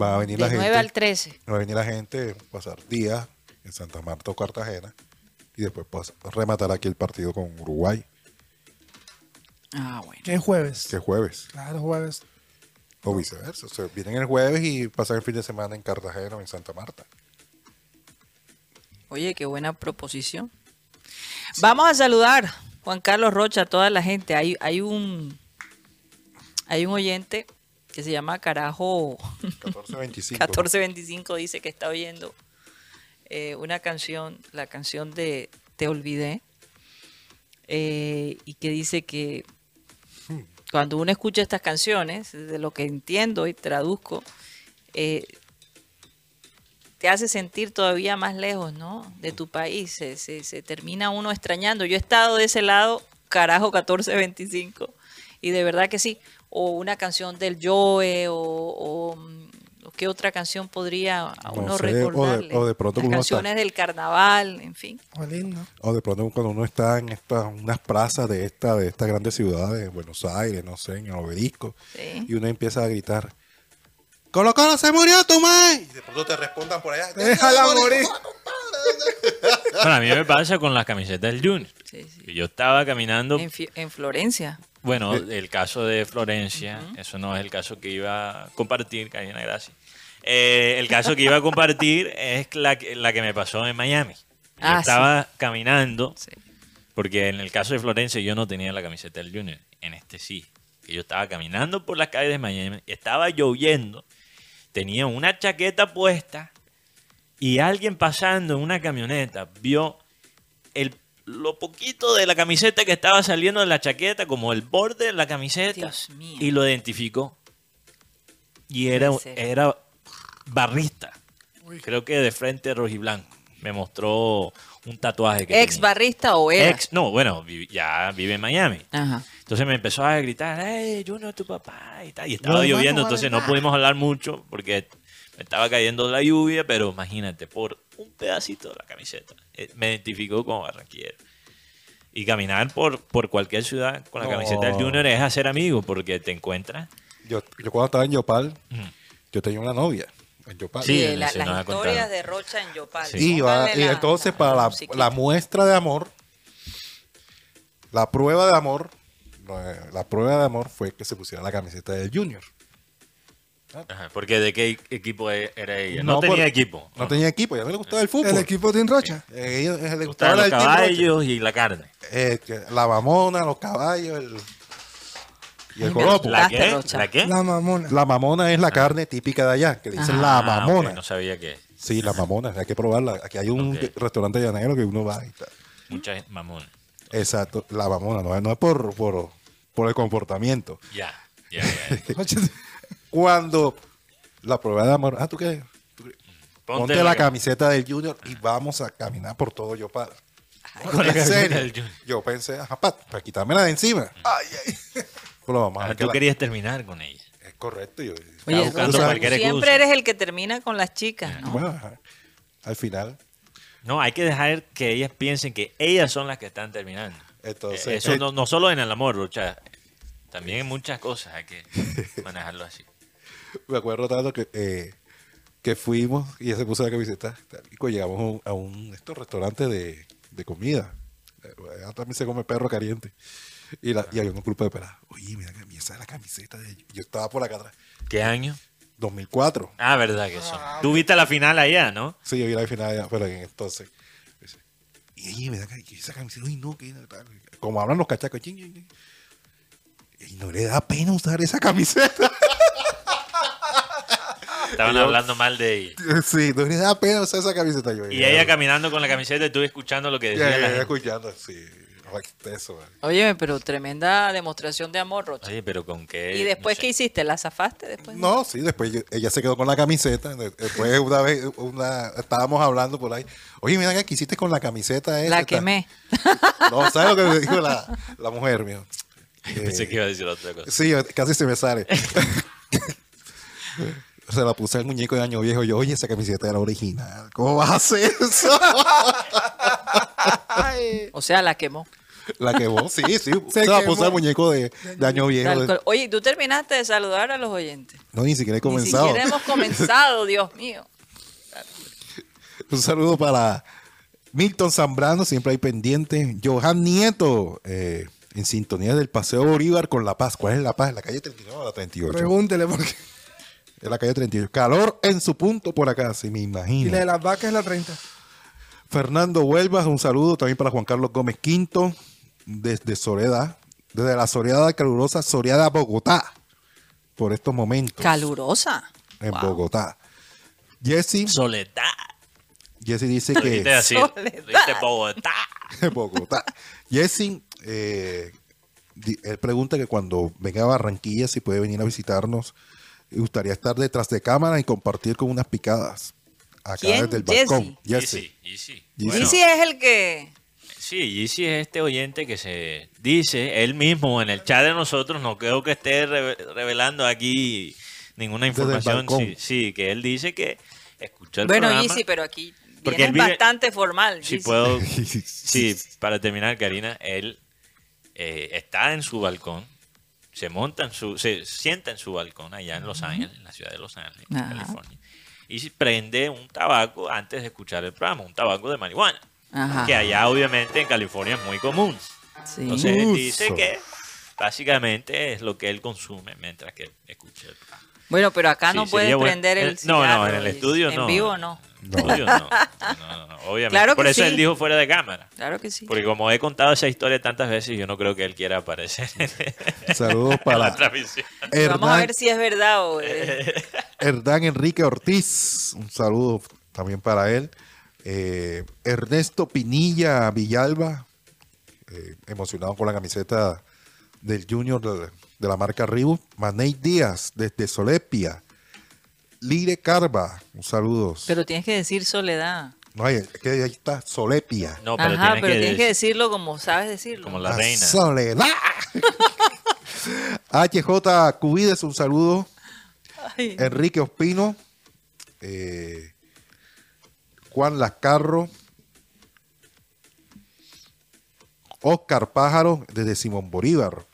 Va a venir De la 9 gente. al 13. Va a venir la gente, pasar días en Santa Marta o Cartagena. Y después rematar aquí el partido con Uruguay, Ah, bueno. Que es jueves. que es jueves. Claro, jueves. O viceversa. O sea, vienen el jueves y pasan el fin de semana en Cartagena o en Santa Marta. Oye, qué buena proposición. Vamos a saludar, Juan Carlos Rocha, a toda la gente. Hay, hay un hay un oyente que se llama Carajo 14.25. 1425, dice que está oyendo eh, una canción, la canción de Te Olvidé, eh, y que dice que cuando uno escucha estas canciones, de lo que entiendo y traduzco, eh, te hace sentir todavía más lejos, ¿no? De tu país. Se, se- termina uno extrañando. Yo he estado de ese lado, carajo, 1425. Y de verdad que sí. O una canción del Joe, o, mm, qué otra canción podría a No uno sé, o de- recordarle. o de pronto Las uno está- canciones del carnaval, en fin. Oh, lindo. O de pronto cuando uno está en estas unas plazas de esta de estas grandes ciudades, Buenos Aires, no sé, en el obelisco, Sí. y uno empieza a gritar, Colo Colo se murió tu madre. Y de pronto te respondan por allá, Déjala morir. Bueno, a mí me pasa con las camisetas del Junior. Sí, sí. Que Yo estaba caminando, En, Florencia. bueno, el caso de Florencia, eso no es el caso que iba a compartir, Karina, gracias. Eh, el caso que iba a compartir es la, que- la que me pasó en Miami. Yo Ah, sí. estaba caminando, porque en el caso de Florencia yo no tenía la camiseta del Junior, en este sí. Yo estaba caminando por las calles de Miami, estaba lloviendo, tenía una chaqueta puesta y alguien pasando en una camioneta vio el, lo poquito de la camiseta que estaba saliendo de la chaqueta, como el borde de la camiseta, Dios mío. y lo identificó. Y era, era barrista. Creo que de frente rojiblanco. Me mostró un tatuaje que ¿Ex tenía. barrista o era? Ex, no, bueno, ya vive en Miami. Ajá. Entonces me empezó a gritar, hey, Junior, tu papá, y, tal. y estaba No, lloviendo, no, entonces no, no pudimos hablar mucho porque me estaba cayendo la lluvia, pero imagínate, por un pedacito de la camiseta, eh, me identificó como barranquillero. Y caminar por, por cualquier ciudad con la No. camiseta del Junior es hacer amigos porque te encuentras. Yo, yo cuando estaba en Yopal, yo tenía una novia en Yopal. Sí, Sí, la- las contado. historias de Rocha en Yopal. Sí. Y, va- Pónganle y entonces la- para la la, muestra de amor, la prueba de amor, la prueba de amor fue que se pusiera la camiseta del Junior. Ajá, porque de qué equipo e- era ella. No, No, tenía por- equipo. No tenía equipo, ya no le gustaba el fútbol. El equipo de Rocha. Eh, ella- eh, le Le gustaba los el caballos y la carne. Eh, la mamona, los caballos el- y el joropo. ¿La qué? ¿La qué? La mamona. La mamona es la carne típica de allá, que le dicen la Ah, mamona. no sabía que Sí, la mamona, hay que probarla. Aquí hay un Ok. restaurante llanero que uno va y tal. mucha mamón. Exacto, la mamona, no, no es por, por, por el comportamiento. Ya, ya, ya. Cuando la prueba de amor, ah, ¿tú qué? ¿Tú qué? Ponte, la, la cam- camiseta del Junior y vamos a caminar por todo Yopal. Con ¿En serio? Yo pensé, ajá, para, para quitármela de encima. Ay, ay. Pues lo vamos a ver tú que la- querías terminar con ella. Es correcto. Yo, Oye, buscando cualquier siempre eres el que termina con las chicas, ¿no? bueno, ajá. al final, No, hay que dejar que ellas piensen que ellas son las que están terminando. entonces, Eh, Eso eh, no, no solo en el amor, Rocha. También en muchas cosas hay que manejarlo así. me acuerdo tanto que, eh, que fuimos y ella se puso la camiseta y cuando llegamos a un, a un estos restaurantes de, de comida. Eh, allá también se come perro caliente. Y, la, y había un grupo de peladas. Oye, mira que esa es la camiseta de Yo estaba por acá atrás. ¿Qué año? 2004. Ah, verdad que son. Tú viste la final allá, ¿no? Sí, yo vi la final allá, pero en entonces. Y ella me da que esa camiseta, uy, no, que tal. Como hablan los cachacos, ching, ching, ching. Y no le da pena usar esa camiseta. Estaban hablando mal de ella. sí, no da pena usar esa camiseta. Yo, Y ella caminando con la camiseta y tú escuchando lo que decía ya, gente. escuchando, sí. Eso. Oye, pero tremenda demostración de amor, Rocha. Oye, pero con qué. ¿Y después no sé. qué hiciste? ¿La zafaste después? No, sí, después ella se quedó con la camiseta. de- Después una vez una, estábamos hablando por ahí. Oye, mira que hiciste con la camiseta esa. La quemé. No, ¿sabes lo que me dijo la, la mujer, mío? Pensé que iba a decir otra cosa. Sí, casi se me sale. Se la puse al muñeco de año viejo. Yo, oye, esa camiseta era original. ¿Cómo vas a hacer eso? O sea, la quemó. La quemó, sí, sí. Se, la puse al muñeco de, de año viejo. Oye, ¿tú terminaste de saludar a los oyentes? No, ni siquiera he Ni comenzado. siquiera hemos comenzado, Dios mío. Un saludo para Milton Zambrano, siempre hay pendiente. Johan Nieto, eh, en sintonía del Paseo Bolívar con La Paz. ¿Cuál es La Paz? ¿En la calle 39 o la 38? Pregúntele porque. En la calle 38. Calor en su punto por acá, si me Y imagino. la de las vacas es la 30. Fernando Huelvas, un saludo también para Juan Carlos Gómez Quinto, desde Soledad, desde la soleada calurosa Soleada Bogotá, por estos momentos. Calurosa. en Wow. Bogotá. Jesse, Soledad. Jesse dice que así. Soledad. Bogotá. Bogotá. Jesse, eh, él pregunta que cuando venga a Barranquilla, si puede venir a visitarnos, gustaría estar detrás de cámara y compartir con unas picadas. Acá ¿Quién? desde el balcón. Jesse. Jesse. Bueno, es el que... Sí, Yeezy es este oyente que se dice él mismo en el chat de nosotros, no creo que esté reve- revelando aquí ninguna información. Sí, sí, que él dice que escuchó el Bueno, programa. Yeezy, pero aquí Porque viene él vive- bastante formal. Si puedo, sí, para terminar, Karina, él eh, está en su balcón, se monta en su, se sienta en su balcón allá en Los Ángeles, en la ciudad de Los Ángeles, Ajá. California, y prende un tabaco antes de escuchar el programa, un tabaco de marihuana, Ajá. que allá obviamente en California es muy común. Sí. Entonces él dice que básicamente es lo que él consume mientras que escucha el programa. Bueno, pero acá Sí, no bueno. prender el Eh, no, no, cigarro, en el estudio no. En vivo no. En estudio no. No, no, no, obviamente. Claro Por eso sí. él dijo fuera de cámara. Claro que sí. Porque como he contado esa historia tantas veces, yo no creo que él quiera aparecer Saludos en la para transmisión. Vamos a ver si es verdad o... Hernán Enrique Ortiz. Un saludo también para él. Eh, Ernesto Pinilla Villalba, eh, emocionado con la camiseta del Junior de, de la marca Reebok. Manei Díaz, desde Solepia. Lire Carva, un saludo. Pero tienes que decir soledad. No, es que ahí está, Solepia. No, pero Ajá, tienes pero que, tienes que decir decirlo como sabes decirlo. como la La reina. Soledad. HJ Cubides, un saludo. Ay. Enrique Ospino, eh, Juan Lascarro, Oscar Pájaro desde Simón Bolívar,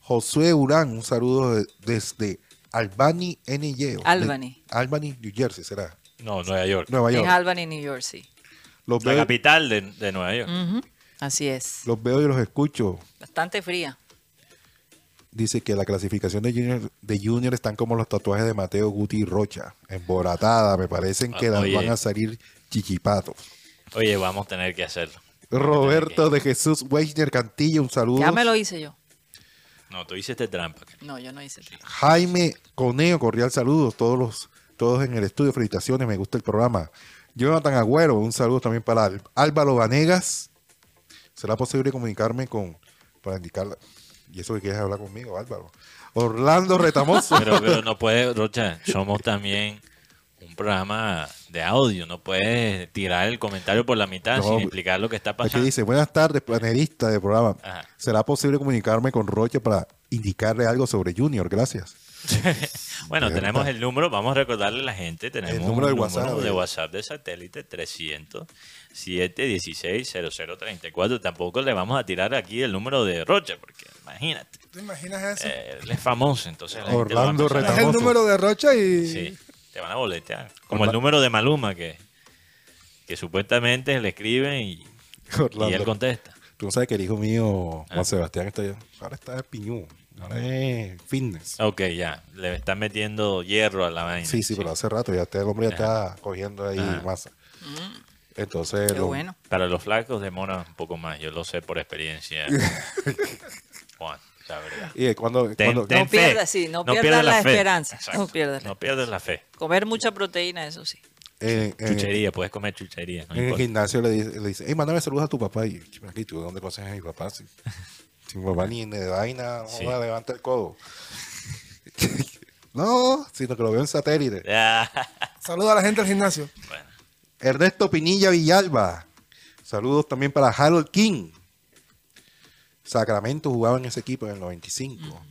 Josué Urán, un saludo de- desde Albany, NY. Albany. De- Albany, New Jersey, será. No, Nueva York. Nueva En York. Albany, New. Los La veo, capital de, de Nueva York. Así es. los veo y los escucho. Bastante fría. Dice que la clasificación de Junior, de Junior están como los tatuajes de Mateo Guti y Rocha. Embolatada, me parecen que oye. van a salir chichipatos. Oye, vamos a tener que hacerlo. Roberto de Jesús Weisner Cantillo, un saludo. Ya me lo hice yo. No, tú hiciste trampa. No, yo no hice. Jaime Coneo, cordial saludos, todos los, todos en el estudio, felicitaciones, me gusta el programa. Jonathan Agüero, un saludo también para Álvaro Vanegas. ¿Será posible comunicarme con, para indicarla? Y eso que quieres hablar conmigo, Álvaro. Orlando Retamoso. Pero, pero no puedes, Rocha, somos también un programa de audio. No puedes tirar el comentario por la mitad No, sin explicar lo que está Aquí pasando. dice, buenas tardes, panelista del programa. Ajá. ¿Será posible comunicarme con Rocha para indicarle algo sobre Junior? Gracias. Bueno, De tenemos verdad. el número, vamos a recordarle a la gente, tenemos El número un de WhatsApp, número de. WhatsApp de satélite 300 716 0034. Tampoco le vamos a tirar aquí el número de Rocha, porque imagínate, ¿Te imaginas eso? eh, él es famoso, entonces la gente lo va a Orlando a- es el número de Rocha y. Sí, te van a boletear. Como el número de Maluma que, que supuestamente le escriben y, y él contesta. Tú sabes que el hijo mío, Juan Ah. Sebastián, está ahora está de piñú. Ahora es fitness. Ok, ya, le están metiendo hierro a la vaina. Sí, sí, pero hace rato ya este hombre ya está cogiendo ahí Ajá. masa. Entonces, Qué lo- bueno. Para los flacos demora un poco más, yo lo sé por experiencia. Juan, la verdad. y cuando, Ten- cuando- ten No fe. pierdas, sí, no pierdas la esperanza. Exacto. No pierdas la- No pierdas la fe. Comer mucha proteína, eso sí. en, en- Chuchería, puedes comer chuchería. No en el gimnasio le dice, le dice, hey, mándame saludos a tu papá. Y yo, aquí, ¿tú de dónde conoces a mi papá? Si, si mi papá ni de vaina, Sí. joda, levanta el codo. no, sino que lo veo en satélite. Ya. Saluda a la gente del gimnasio. Bueno, Ernesto Pinilla Villalba. Saludos también para Harold King. Sacramento jugaba en ese equipo en el 95.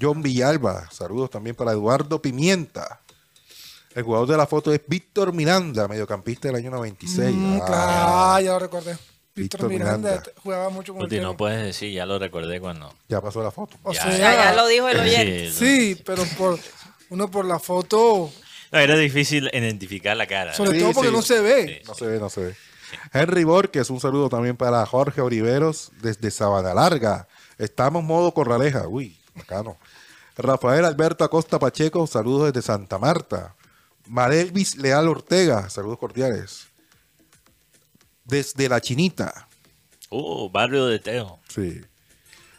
John Villalba. Saludos también para Eduardo Pimienta. El jugador de la foto es Víctor Miranda, mediocampista del año 96. Mm, Ah, claro, ya lo recordé. Víctor Víctor Miranda, Miranda. jugaba mucho con no puedes decir, ya lo recordé cuando. Ya pasó la foto. O Ya, sea, Ya, ya lo dijo el oyente. Sí, pero por uno por la foto, No, era difícil identificar la cara. sobre Sí, todo porque sí. no se ve. Sí. No se ve, no se ve. Henry Borges, un saludo también para Jorge Oliveros desde Sabana Larga. Estamos modo Corraleja. Uy, bacano. Rafael Alberto Acosta Pacheco, saludos desde Santa Marta. Marelvis Leal Ortega, saludos cordiales. Desde La Chinita. Uh, barrio de Teo. Sí.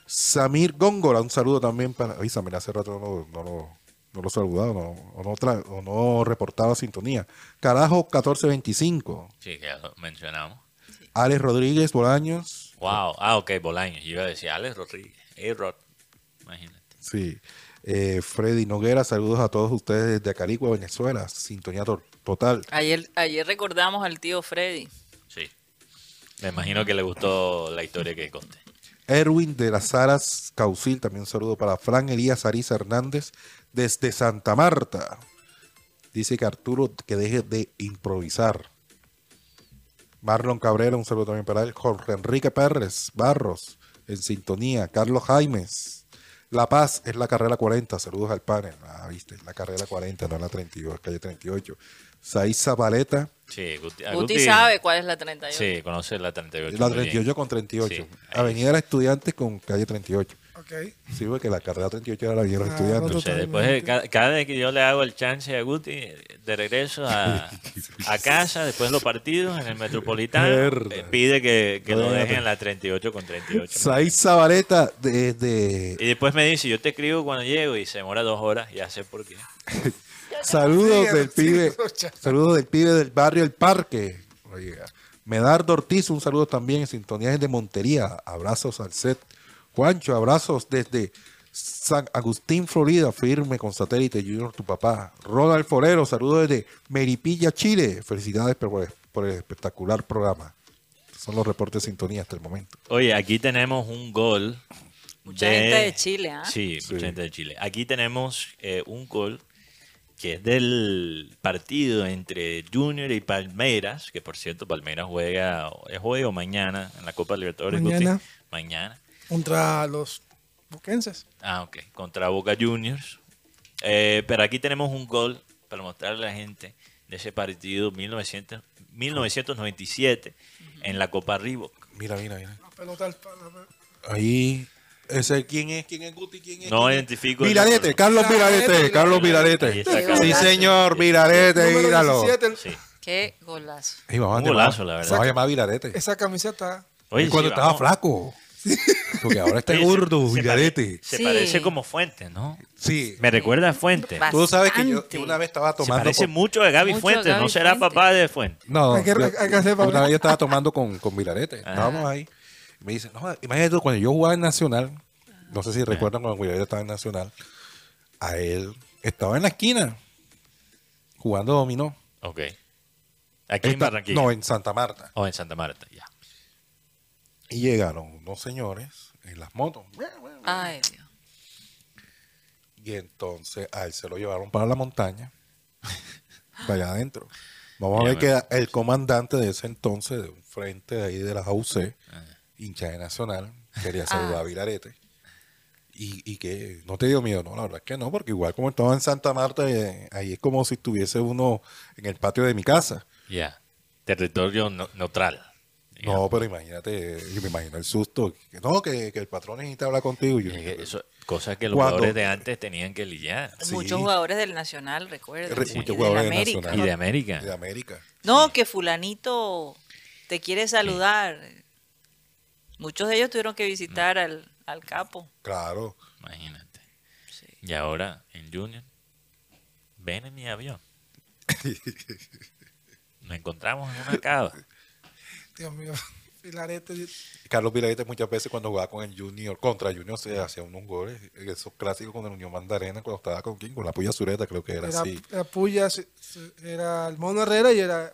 Samir Góngora, un saludo también para. Oye, Samir hace rato no, no, lo- no lo he saludado, no, o, no tra- o no reportaba sintonía. Carajo 1425. Sí, que ya lo mencionamos. Alex Rodríguez Bolaños. Wow. Ah, ok, Bolaños. Yo iba a decir Alex Rodríguez. A-Rod. Imagínate. Sí. Eh, Freddy Noguera, saludos a todos ustedes desde Acarigua, Venezuela. Sintonía to- total. Ayer, ayer recordamos al tío Freddy. Sí. Me imagino que le gustó la historia que conté. Erwin de las Saras Caucil, también un saludo para Fran Elías Ariza Hernández desde Santa Marta. Dice que Arturo que deje de improvisar. Marlon Cabrera, un saludo también para él. Jorge Enrique Pérez Barros, en sintonía. Carlos Jaimes. La Paz es la carrera 40. Saludos al panel. Ah, viste, la carrera 40, no la 32, calle 38. Saiz Zabaleta, Sí, Guti, Guti Guti- sabe cuál es la 38. Sí, conoce la 38. la muy bien. 38 con 38. Sí. Avenida de los Estudiantes con calle 38. Ok. Sí, porque la carrera 38 era la Avenida de los Ah, Estudiantes. no, Entonces, después, de cada, cada vez que yo le hago el chance a Guti, de regreso a, a casa, después de los partidos en el Metropolitano, eh, pide que, que lo dejen en la 38 con 38. Saiz Zabaleta desde Y después me dice, yo te escribo cuando llego y se demora dos horas, ya sé por qué. saludos Sí, del sí, pibe, escucha. saludos del pibe del barrio El Parque. Oiga. Medardo Ortiz, un saludo también en sintonía de Montería. Abrazos al set. Juancho, abrazos desde San Agustín, Florida, firme con satélite Junior, tu papá. Ronald Forero, saludos desde Meripilla, Chile. Felicidades por el, por el espectacular programa. Son los reportes de sintonía hasta el momento. Oye, aquí tenemos un gol. Mucha gente de Chile, ¿ah? Sí, Sí. mucha gente de Chile. Aquí tenemos eh, un gol que es del partido entre Junior y Palmeiras, que por cierto Palmeiras juega, es hoy o mañana en la Copa Libertadores. Guti? Mañana. Mañana. Contra los boquenses. Ah, ok. Contra Boca Juniors. Eh, pero aquí tenemos un gol para mostrarle a la gente de ese partido 1900, 1997 en la Copa Reebok. Mira, mira, mira. La pelota al palo. Ahí. Ese, ¿Quién es? ¿Quién es Guti? ¿Quién es? No identifico. número. Carlos Miralete, Miralete, Carlos Carlos. Sí, señor, Miralete, Número míralo. 17, el- Sí. Qué golazo. Un llamar- golazo, la verdad. Vamos a llamar a Miralete. Esa camiseta. Oye, cuando sí, estaba vamos. flaco. Porque ahora está se- gordo, se Miralete. pare- Se Sí. parece como Fuente, ¿no? Sí. Me recuerda a Fuente. Va- Tú sabes que yo una vez estaba Se tomando. parece con- mucho a Gaby Fuente, ¿no será Fuente. papá de Fuente? No, Hay que- yo- hay que hacer para una vez yo estaba tomando con, con Miralete. Ah. Estábamos ahí. Me dice, no, imagínate tú, cuando yo jugaba en Nacional, no sé si recuerdan cuando Miralete estaba en Nacional, a él estaba en la esquina jugando dominó. Ok. Aquí en Barranquilla. no, en Santa Marta. O en Santa Marta, ya. Y llegaron unos señores en las motos. Ay, Dios. Y entonces a él se lo llevaron para la montaña, para allá adentro. Vamos a ver que el comandante de ese entonces, de un frente de ahí de la AUC, hincha de Nacional, quería saludar Ah. a Vilarete. Y, y que no te dio miedo, no, la verdad es que no, porque igual como estaba en Santa Marta, eh, ahí es como si estuviese uno en el patio de mi casa. Ya. Territorio no- neutral. No, pero imagínate, yo me imagino el susto. que No, que, que el patrón necesita hablar contigo. Yo, Es que eso, cosas que los Cuando- jugadores de antes tenían que lidiar. Sí. Muchos jugadores del Nacional, recuerden. Re- y muchos jugadores del América. Nacional. Y de América. de América. No, que fulanito te quiere saludar. Muchos de ellos tuvieron que visitar al, al capo. Claro. Imagínate. Y ahora en Junior, ven en mi avión. Nos encontramos en una cava. Dios mío, Filarete. Carlos Vilarete muchas veces cuando jugaba con el Junior, contra Junior se hacía unos goles, esos clásicos con el Unión Mandarena cuando estaba con quién, con la Puya Sureta creo que era, Era, así. era Puya, era el Mono Herrera y era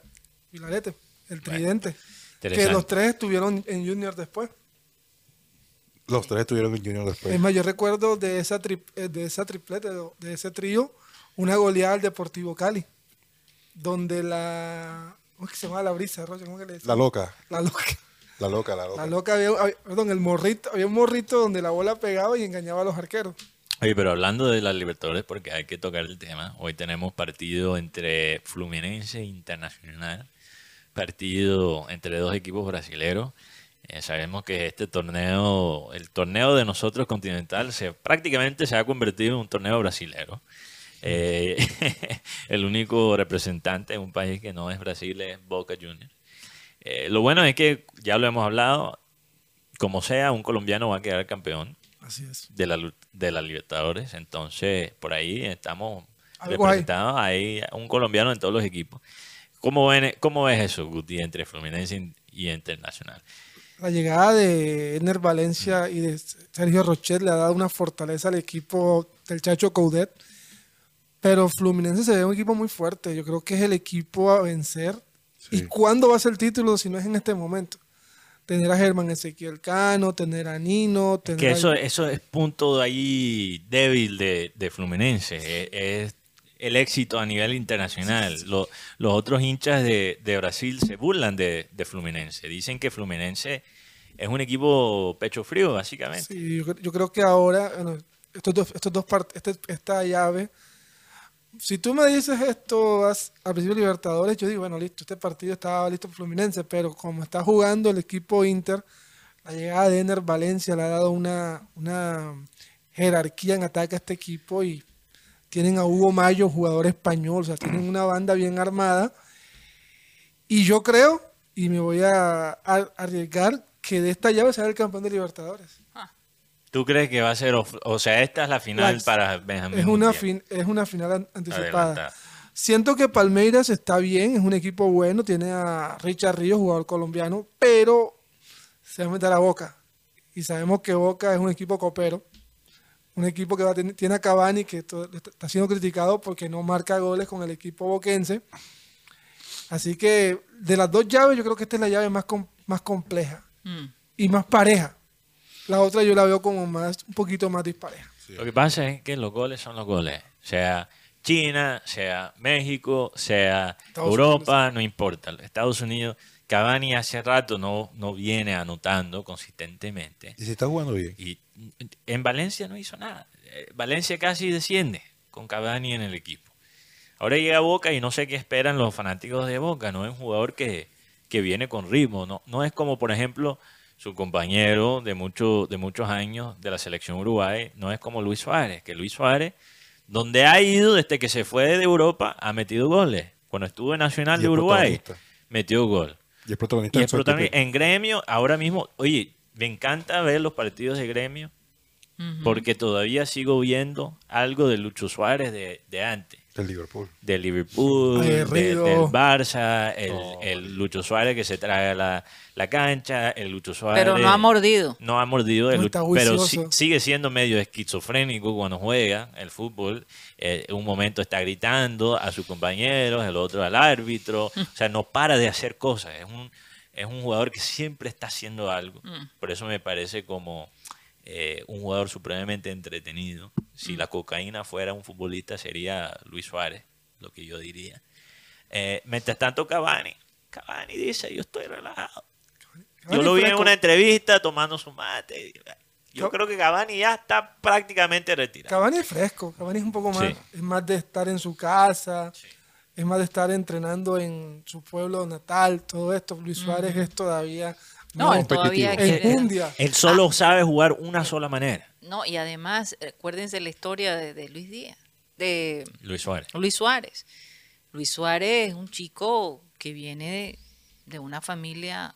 Filarete, el tridente. Que los tres estuvieron en Junior después. Los tres estuvieron en Junior después. Es más, yo recuerdo de esa, tri- eh, de esa triplete, de, ese trío, una goleada al Deportivo Cali, donde la... ¿Cómo es que se llama la brisa, Rocha? ¿Cómo que le La decían? loca, La loca. la loca, la loca. La loca había, había- perdón, el morrito, había un morrito donde la bola pegaba y engañaba a los arqueros. Oye, pero hablando de las Libertadores, porque hay que tocar el tema, hoy tenemos partido entre Fluminense e Internacional, partido entre dos equipos brasileros. Eh, sabemos que este torneo, el torneo de nosotros continental, se, prácticamente se ha convertido en un torneo brasilero. Eh, el único representante de un país que no es Brasil es Boca Juniors. Eh, lo bueno es que, ya lo hemos hablado, como sea, un colombiano va a quedar campeón Así es. de la, de la Libertadores. Entonces, por ahí estamos representados. Hay un colombiano en todos los equipos. ¿Cómo, ven, ¿Cómo ves eso, Guti, entre Fluminense y Internacional? La llegada de Ener Valencia y de Sergio Rochet le ha dado una fortaleza al equipo del Chacho Coudet. Pero Fluminense se ve un equipo muy fuerte. Yo creo que es el equipo a vencer. ¿Y cuándo va a ser el título si no es en este momento? Tener a Germán Ezequiel Cano, tener a Nino, tener Que a- eso, eso es punto de ahí débil de, de Fluminense. Es, es el éxito a nivel internacional. Lo- los otros hinchas de, de Brasil se burlan de, de Fluminense. Dicen que Fluminense es un equipo pecho frío, básicamente. Sí, yo, yo creo que ahora, bueno, estos dos, estos dos este- esta llave, si tú me dices esto al principio de Libertadores, yo digo, bueno, listo, este partido estaba listo para Fluminense, pero como está jugando el equipo Inter, la llegada de Ener Valencia le ha dado una, una jerarquía en ataque a este equipo y tienen a Hugo Mayo, jugador español, o sea, tienen una banda bien armada. Y yo creo, y me voy a, a- arriesgar, que de esta llave será el campeón de Libertadores. ¿Tú crees que va a ser, o sea, esta es la final La- para Benjamín? Es una, fin- es una final an- anticipada. Adelantada. Siento que Palmeiras está bien, es un equipo bueno, tiene a Richard Ríos, jugador colombiano, pero se va a meter a Boca. Y sabemos que Boca es un equipo copero, un equipo que va a ten- tiene a Cavani, que está siendo criticado porque no marca goles con el equipo boquense. Así que de las dos llaves, yo creo que esta es la llave más, com- más compleja Mm. y más pareja. La otra yo la veo como más, un poquito más dispareja. Lo que pasa es que los goles son los goles. Sea China, sea México, sea Estados Europa, no importa. Estados Unidos, Cavani hace rato no, no viene anotando consistentemente. Y si está jugando bien. Y en Valencia no hizo nada. Eh, Valencia casi desciende con Cavani en el equipo. Ahora llega Boca y no sé qué esperan los fanáticos de Boca. No es un jugador que, que viene con ritmo. No, no es como, por ejemplo, su compañero de, mucho, de muchos años de la selección Uruguay. No es como Luis Suárez. Que Luis Suárez, donde ha ido desde que se fue de Europa, ha metido goles. Cuando estuvo en Nacional de Uruguay, metió gol. Y es protagonista Y en es protagonista. En gremio, ahora mismo, oye, me encanta ver los partidos de gremio porque todavía sigo viendo algo de Lucho Suárez de, de antes. Del Liverpool. Del Liverpool, de- del Barça, el, el Lucho Suárez que se trae a la, la cancha, el Lucho Suárez. Pero no ha mordido. No ha mordido, el No Lucho- está pero sigue siendo medio esquizofrénico cuando juega el fútbol. Eh, un momento está gritando a sus compañeros, el otro al árbitro. O sea, no para de hacer cosas. Es un, es un jugador que siempre está haciendo algo. Por eso me parece como eh, un jugador supremamente entretenido. Si la cocaína fuera un futbolista sería Luis Suárez, lo que yo diría. Eh, mientras tanto, Cavani. Cavani dice, yo estoy relajado. Yo lo vi en una entrevista tomando su mate. Yo creo que Cavani ya está prácticamente retirado. Cavani es fresco, Cavani es un poco más, Sí. es más de estar en su casa, es más de estar entrenando en su pueblo natal, todo esto. Luis Suárez es todavía No, él todavía quiere-. Él solo sabe jugar una sola manera. No, y además, recuérdense la historia de, de Luis Díaz, de Luis Suárez. Luis Suárez. Luis Suárez es un chico que viene de, de una familia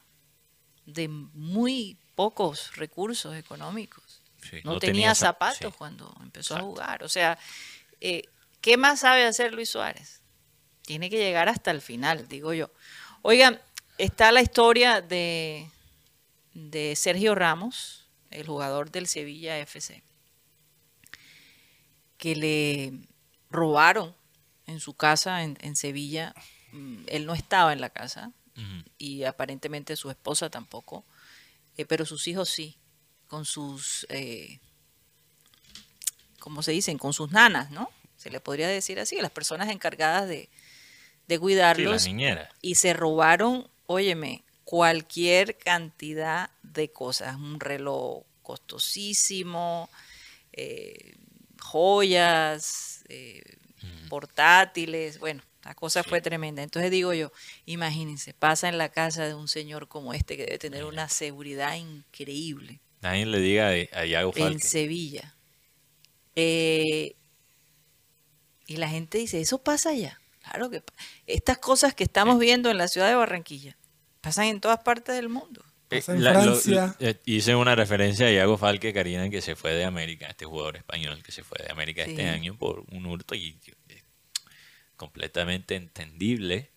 de muy pocos recursos económicos. Sí, no, no tenía, tenía zap- zapatos sí. cuando empezó Exacto. a jugar. O sea, eh, ¿qué más sabe hacer Luis Suárez? Tiene que llegar hasta el final, digo yo. Oigan, está la historia de, de Sergio Ramos, el jugador del Sevilla FC, que le robaron en su casa en, en Sevilla. Mm, Él no estaba en la casa y aparentemente su esposa tampoco, eh, pero sus hijos sí, con sus, eh, ¿cómo se dicen? Con sus nanas, ¿no? Se le podría decir así, las personas encargadas de, de Sí, la cuidarlos niñera. y se robaron, óyeme, cualquier cantidad de cosas, un reloj costosísimo, eh, joyas, eh, portátiles, bueno, la cosa fue tremenda. Entonces digo yo, imagínense, pasa en la casa de un señor como este que debe tener una seguridad increíble Nadie le diga a, a en. Sevilla. Eh, y la gente dice, eso pasa allá. Claro que estas cosas que estamos viendo en la ciudad de Barranquilla pasan en todas partes del mundo. Eh, en la- lo- Francia. eh, hice una referencia a Iago Falque, Karina, que se fue de América, este jugador español que se fue de América Sí. este año por un hurto y eh, completamente entendible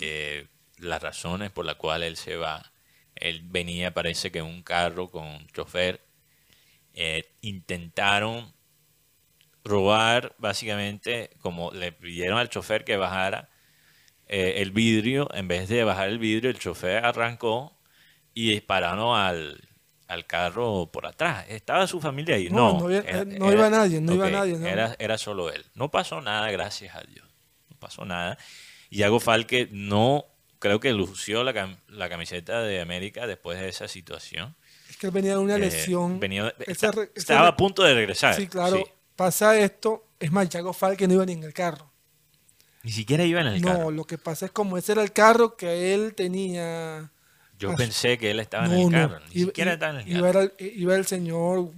eh, las razones por las cuales él se va. Él venía, parece que en un carro con chofer. Eh, intentaron robar, básicamente, como le pidieron al chofer que bajara eh, el vidrio, en vez de bajar el vidrio, el chofer arrancó y dispararon al, al carro por atrás. ¿Estaba su familia ahí? No, No, no había- eh, no iba nadie, no iba nadie, no. Era, era solo él. No pasó nada, gracias a Dios. No pasó nada. Iago Falque no, creo que lució la, cam- la camiseta de América después de esa situación. Es que él venía de una Eh, lesión. venía- estaba a punto de regresar. Sí, claro. sí. Pasa esto. Es más, Yago Falque no iba ni en el carro. Ni siquiera iba en el no, carro. lo que pasa es como ese era el carro que él tenía. Yo Ah, pensé que él estaba en No, el no. carro. Ni Iba- siquiera estaba en el carro. el, iba el señor,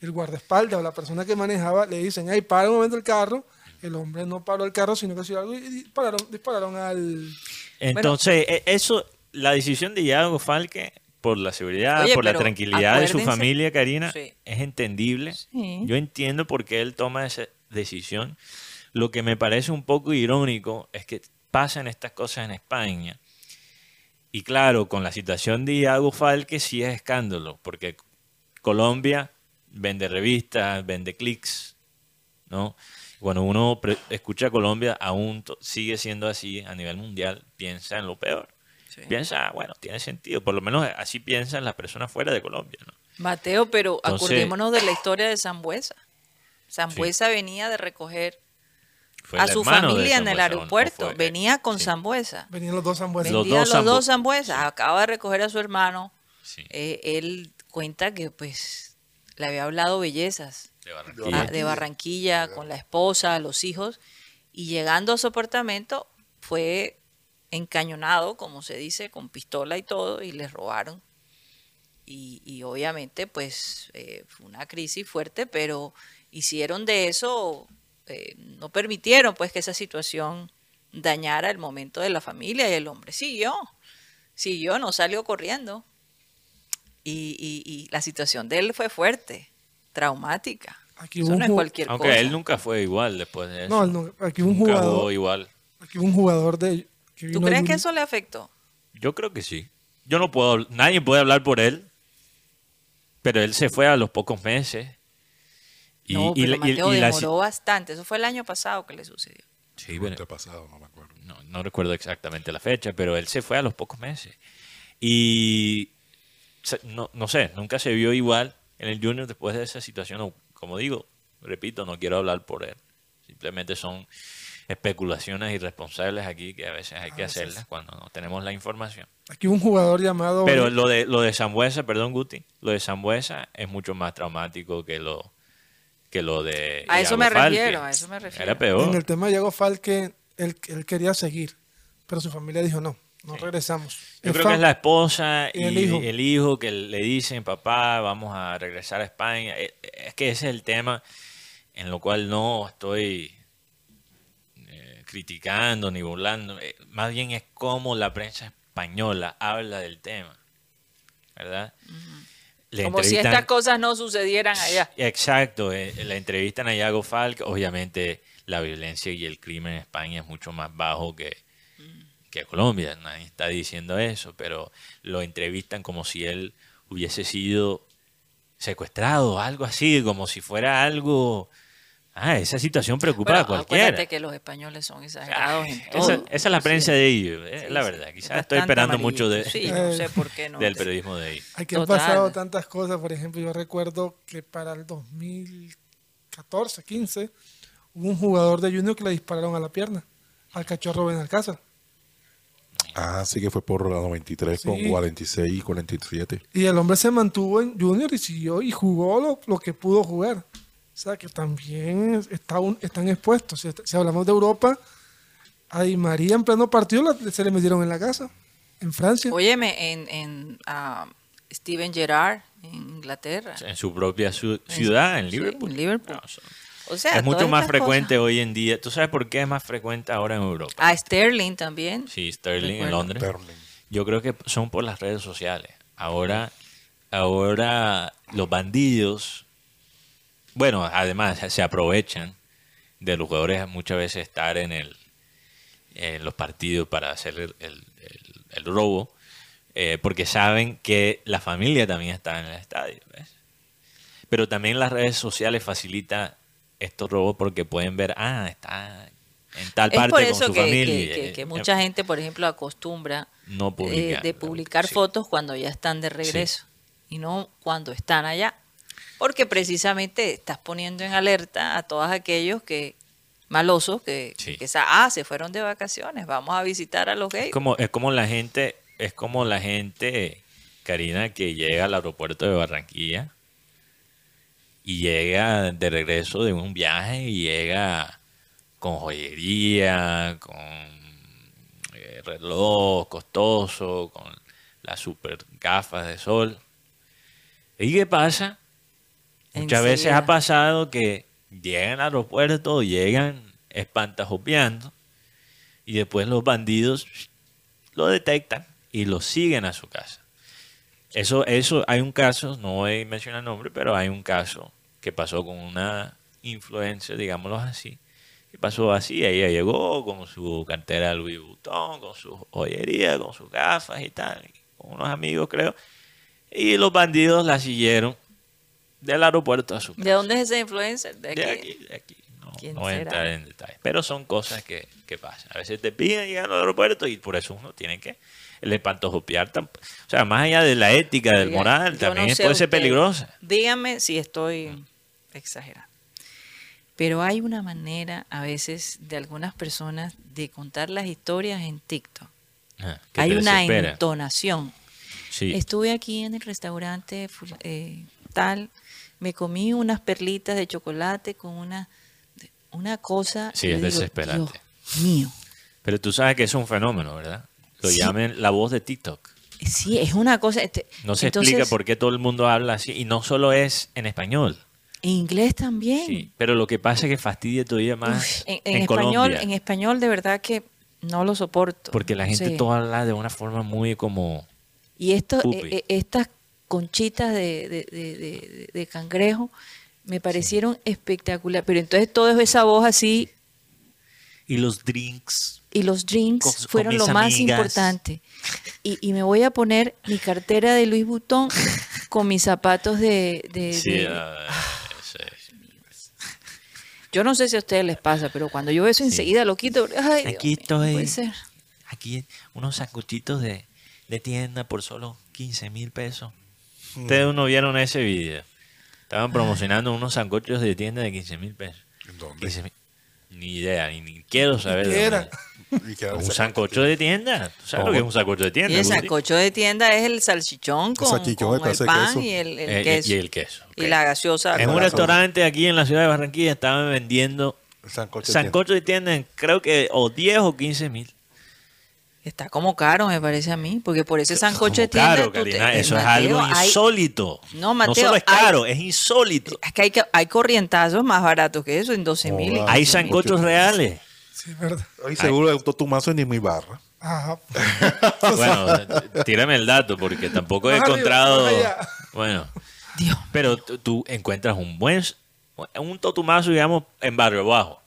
el guardaespaldas o la persona que manejaba, le dicen, ay, para un momento el carro. El hombre no paró el carro, sino que hizo algo y dispararon, dispararon al... Entonces, e- eso, la decisión de Iago Falque por la seguridad, Oye, por la tranquilidad de su familia, Karina, Sí. es entendible. Sí. Yo entiendo por qué él toma esa decisión. Lo que me parece un poco irónico es que pasan estas cosas en España. Y claro, con la situación de Iago Falque sí es escándalo, porque Colombia vende revistas, vende clics, ¿no? Cuando uno escucha Colombia, aún sigue siendo así a nivel mundial, piensa en lo peor. Sí. Piensa, bueno, tiene sentido, por lo menos así piensan las personas fuera de Colombia, ¿no? Mateo, pero Entonces- acordémonos de la historia de Zambuesa. Zambuesa venía de recoger Fue a su familia en el Zambuesa, ¿o no aeropuerto. fue? venía con Sí. Zambuesa. Venían los dos zambuesos. Los dos los dos Zambuesas. Acaba de recoger a su hermano. Sí, Eh, él cuenta que pues le había hablado bellezas de ah, Barranquilla. de Barranquilla con la esposa, los hijos, y llegando a su apartamento fue encañonado, como se dice, con pistola y todo, y les robaron. Y, y obviamente pues eh, fue una crisis fuerte, pero hicieron de eso, eh, no permitieron pues que esa situación dañara el momento de la familia y el hombre siguió, siguió, no salió corriendo. Y, y- y la situación de él fue fuerte, traumática. Aquí Eso hubo no es cualquier Aunque cosa. él nunca fue igual después de eso. No, él aquí hubo un Nunca jugador, jugó igual. aquí hubo un jugador de... ¿Tú crees que eso le afectó? Yo creo que sí. Yo no puedo, nadie puede hablar por él, pero él se fue a los pocos meses. Y, no, pero y- Mateo y la- demoró bastante. Eso fue el año pasado que le sucedió. Sí, pero- Antepasado, no me acuerdo. no, no recuerdo exactamente la fecha, pero él se fue a los pocos meses. Y no, no sé, nunca se vio igual en el Junior después de esa situación. Como digo, repito, no quiero hablar por él. Simplemente son especulaciones irresponsables aquí que a veces hay que hacerlas cuando no tenemos la información. Aquí hubo un jugador llamado... Pero lo de lo de Zambuesa, perdón Guti, lo de Zambuesa es mucho más traumático que lo que lo de A eso me Falque. refiero, a eso me refiero. Era peor. En el tema de Iago Falque, él, él quería seguir, pero su familia dijo no, no regresamos. Yo creo que es la esposa y, y el el, hijo. hijo. que le dicen, papá, vamos a regresar a España. Eh, Es que ese es el tema en lo cual no estoy eh, criticando ni burlando. Eh, Más bien es cómo la prensa española habla del tema. ¿Verdad? Le Como si estas cosas no sucedieran allá. Exacto, eh, la entrevistan a Iago Falk, obviamente la violencia y el crimen en España es mucho más bajo que, que Colombia, nadie está diciendo eso, pero lo entrevistan como si él hubiese sido secuestrado, algo así, como si fuera algo... Ah, esa situación preocupa Bueno, a cualquiera. acuérdate que los españoles son exagerados en Esa, todo. esa es la prensa Sí. de ellos, eh, Sí, la verdad. Quizás Bastante estoy esperando amarillito. mucho de, Sí, no sé por qué no. del periodismo de ellos. Aquí han pasado tantas cosas, por ejemplo, yo recuerdo que para el 2014, 15, hubo un jugador de Junior que le dispararon a la pierna, al cachorro Benalcázar. Ah, sí que fue por la 93 con Sí. 46 y 47. Y el hombre se mantuvo en Junior y siguió y jugó lo, lo que pudo jugar. O sea, que también es- está un- están expuestos. Si, si hablamos de Europa, a Di María en pleno partido la- se le metieron en la casa, en Francia. Óyeme, en, en ah, Steven Gerrard, en Inglaterra. En su propia su- ciudad, en Liverpool. en Liverpool. No, son- O sea, es mucho más frecuente cosas. hoy en día. ¿Tú sabes por qué es más frecuente ahora en Europa? A Sterling también. Sí, Sterling en. Londres. Sterling. Yo creo que son por las redes sociales. Ahora, ahora los bandidos, bueno, además se aprovechan de los jugadores muchas veces estar en el en los partidos para hacer el, el- robo, eh, porque saben que la familia también está en el estadio. ¿ves? Pero también las redes sociales facilitan estos robos porque pueden ver, ah, está en tal Es parte con su que, familia. que- que- que Eh, mucha gente, por ejemplo, acostumbra no eh, publicar, de publicar sí. fotos cuando ya están de regreso y no cuando están allá. Porque precisamente estás poniendo en alerta a todos aquellos que malosos que, Sí. que sa- ah, se fueron de vacaciones, vamos a visitar a los gays. Es como, es como la gente, es como la gente, Karina, que llega al aeropuerto de Barranquilla y llega de regreso de un viaje y llega con joyería, con eh, reloj costoso, con las super gafas de sol. ¿Y qué pasa? Muchas veces ha pasado que llegan al aeropuerto, llegan espantajopeando y después los bandidos lo detectan y lo siguen a su casa. Eso, eso, hay un caso, no voy a mencionar el nombre, pero hay un caso que pasó con una influencer, digámoslo así, que pasó así, ella llegó con su cartera Louis Vuitton, con su joyería, con sus gafas y tal, con unos amigos creo, y los bandidos la siguieron del aeropuerto a su casa. ¿De dónde es ese influencer? De aquí. De aquí, de aquí. No, ¿Quién no entrar en detalles. Pero son cosas que, que pasan. A veces te piden llegar al aeropuerto y por eso uno tiene que el espantojopear. tam- O sea, más allá de la ética, del Oiga, moral, también no sé puede ser peligrosa. Dígame si estoy exagerando. Pero hay una manera a veces de algunas personas de contar las historias en TikTok. Ah, Hay una desespera. entonación. Sí. Estuve aquí en el restaurante eh, tal, me comí unas perlitas de chocolate con una, una cosa. Sí, es digo, desesperante. Dios mío. Pero tú sabes que es un fenómeno, ¿verdad? Lo Sí. llaman la voz de TikTok. Sí, es una cosa. este, No se entonces, explica por qué todo el mundo habla así. Y no solo es en español. En inglés también. Sí. Pero lo que pasa es que fastidia todavía más En, en, en español, Colombia. en español de verdad que no lo soporto. Porque la gente Sí. todo habla de una forma muy como... Y esto, eh, eh, estas conchitas de, de, de- cangrejo me parecieron espectaculares. Pero entonces toda esa voz así Y los drinks. y los drinks Con- fueron lo más importante. Y, y me voy a poner mi cartera de Louis Vuitton con mis zapatos de... de- Sí, de- sí. Yo no sé si a ustedes les pasa, pero cuando yo veo eso enseguida lo quito. Ay, estoy. Aquí unos sanguchitos de, de tienda por solo 15 mil pesos. Ustedes no vieron ese video. Estaban promocionando unos sancochos de tienda de 15 mil pesos. ¿En dónde? 15 mil. Ni idea, ni, ni quiero saber. ¿Qué de era? dónde. Un sancocho de tienda. ¿Tú sabes lo que es un sancocho de tienda? Y el sancocho de tienda es el salchichón con, el pan queso. y el, el Eh, queso. y el queso. Y la gaseosa. En un restaurante aquí en la ciudad de Barranquilla estaban vendiendo sancocho. Sancocho de tienda en, creo que o 10 o 15 mil. Está como caro, me parece a mí, porque por ese sancocho de tienda... Te- eh, eso es algo hay- insólito. No, Mateo, solo es hay- caro, es insólito. Es que hay, que- hay corrientazos más baratos que eso, en 12 mil. Hay sancocho sancochos reales. Sí, es verdad. Hoy seguro el totumazo ni mi barra. Ajá. Bueno, tírame el dato porque tampoco he encontrado. Bueno, Dios. pero tú, encuentras un buen, un totumazo, digamos, en barrio bajo.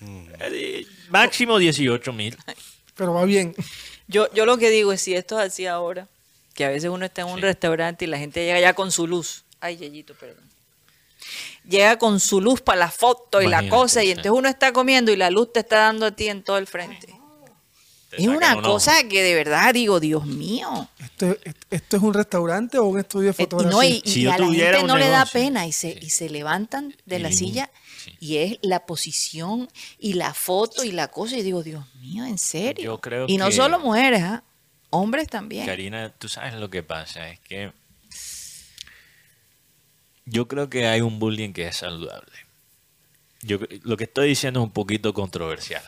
Eh, Máximo 18 mil. Pero va bien. Yo, yo lo que digo es, si esto es así ahora, que a veces uno está en un restaurante y la gente llega ya con su luz. Ay, Yeyito, perdón. Llega con su luz para la foto y la cosa, y entonces uno está comiendo y la luz te está dando a ti en todo el frente. Te Es una un cosa que de verdad digo, Dios mío. ¿Esto, ¿Esto es un restaurante o un estudio de Eh, y fotografía? no, y, Si y yo a la gente no le da pena y se, sí. y se levantan de Y la silla sí. y es la posición y la foto y la cosa. Y digo, Dios mío, en serio. Yo creo y no solo mujeres, ¿ah? hombres también. Karina, tú sabes lo que pasa, es que yo creo que hay un bullying que es saludable. Yo, lo que estoy diciendo es un poquito controversial.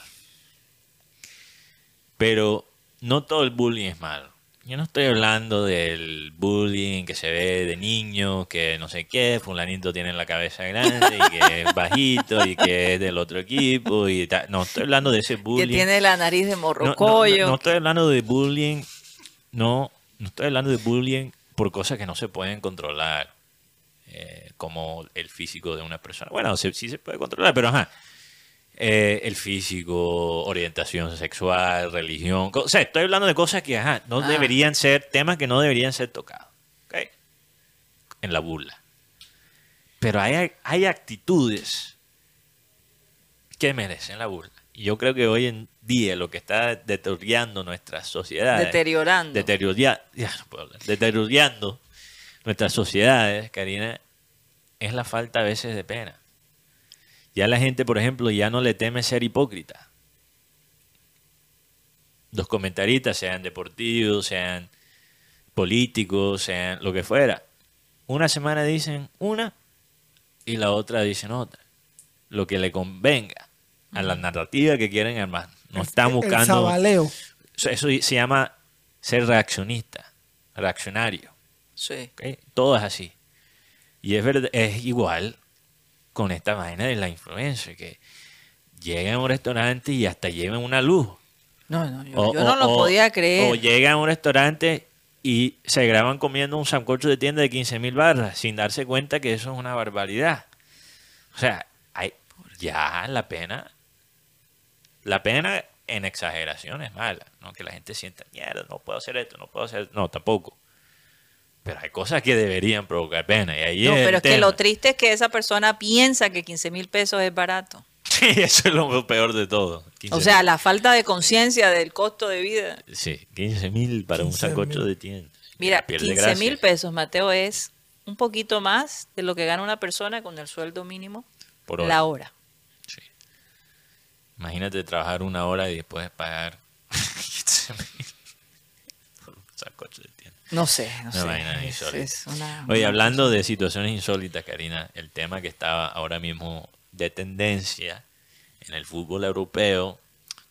Pero no todo el bullying es malo. Yo no estoy hablando del bullying que se ve de niño, que no sé qué, fulanito tiene la cabeza grande y que es bajito y que es del otro equipo y tal. No, estoy hablando de ese que bullying. tiene la nariz de No, no, morrocoyo. no, no estoy hablando de bullying, no, no estoy hablando de bullying por cosas que no se pueden controlar, eh, como el físico de una persona. Bueno, se- sí se puede controlar, pero ajá. Eh, el físico, orientación sexual, religión. O sea, estoy hablando de cosas que ajá, no Ah. deberían ser, temas que no deberían ser tocados. ¿ok? En la burla. Pero hay, hay actitudes que merecen la burla. Y yo creo que hoy en día lo que está deteriorando nuestras sociedades. Deteriorando. deterioria- ya no puedo hablar, deteriorando nuestras sociedades, Karina, es la falta a veces de pena. Ya la gente, por ejemplo, ya no le teme ser hipócrita. Los comentaristas, sean deportivos, sean políticos, sean lo que fuera. Una semana dicen una y la otra dicen otra. Lo que le convenga a la narrativa que quieren armar. No están El buscando... sabaleo. Eso, eso se llama ser reaccionista, reaccionario. Sí. Todo es así. Y es verdad, es igual con esta vaina de la influencia, que llegan a un restaurante y hasta llevan una luz. No, no, yo, O- yo no o- lo podía creer. O llegan a un restaurante y se graban comiendo un sancocho de tienda de 15 mil barras sin darse cuenta que eso es una barbaridad. O sea, hay, ya la pena, la pena en exageración es mala, ¿no? Que la gente sienta, mierda, no puedo hacer esto, no puedo hacer No, tampoco. Pero hay cosas que deberían provocar pena. Y ahí no, es pero es que lo triste es que esa persona piensa que 15 mil pesos es barato. Sí, eso es lo peor de todo. 15 O sea, la falta de conciencia del costo de vida. Sí, 15 mil para un 15 sancocho mil. de tienda. Mira, Pierde 15 mil pesos, Mateo, es un poquito más de lo que gana una persona con el sueldo mínimo Por hora. la hora. Sí. Imagínate trabajar una hora y después pagar 15 mil por un sancocho de tienda. No sé, no Una sé. vaina Es- insólita. es una- Oye, hablando de situaciones insólitas, Karina, el tema que estaba ahora mismo de tendencia en el fútbol europeo,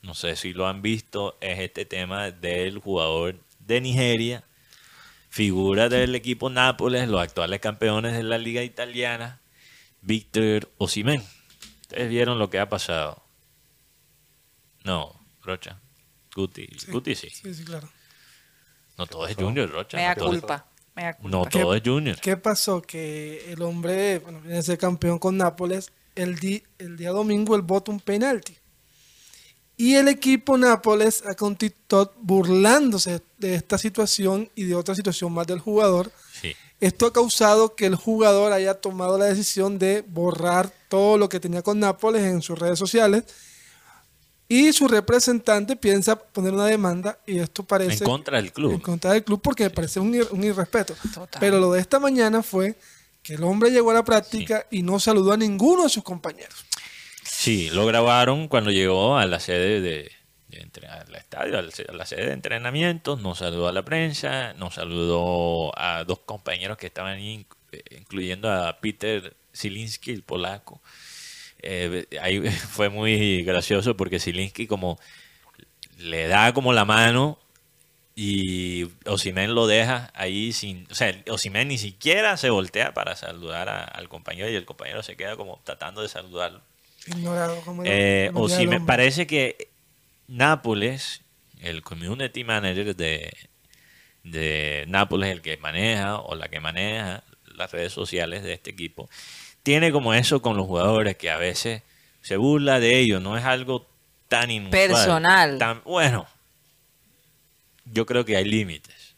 no sé si lo han visto, es este tema del jugador de Nigeria, figura del equipo Nápoles, los actuales campeones de la liga italiana, Víctor Osimhen. Ustedes vieron lo que ha pasado. No, Rocha. Guti. Guti sí. Sí, sí, claro. No todo es Junior, Rocha. Mea no todo es- culpa. mea culpa. No todo es Junior. ¿Qué pasó? Que el hombre, bueno, viene a ser campeón con Nápoles, el, di- el día domingo él vota un penalti. Y el equipo Nápoles saca un TikTok burlándose de esta situación y de otra situación más del jugador. Sí. Esto ha causado que el jugador haya tomado la decisión de borrar todo lo que tenía con Nápoles en sus redes sociales. Y su representante piensa poner una demanda y esto parece... En contra del club. En contra del club porque me parece un, ir- un irrespeto. Total. Pero lo de esta mañana fue que el hombre llegó a la práctica y no saludó a ninguno de sus compañeros. Sí, lo grabaron cuando llegó a la sede de, de al estadio, a la sede de entrenamientos, no saludó a la prensa, no saludó a dos compañeros que estaban ahí, eh, incluyendo a Peter Zielinski, el polaco. Eh, ahí fue muy gracioso porque Zielinski como le da como la mano y Osimen lo deja ahí sin, o sea, Osimen ni siquiera se voltea para saludar a- al compañero y el compañero se queda como tratando de saludarlo. Ignorado como Eh, hombre. parece que Nápoles, el community manager de, de Nápoles, el que maneja o la que maneja las redes sociales de este equipo, tiene como eso con los jugadores que a veces se burla de ellos, no es algo tan inusual. Personal. tan- bueno, yo creo que hay límites.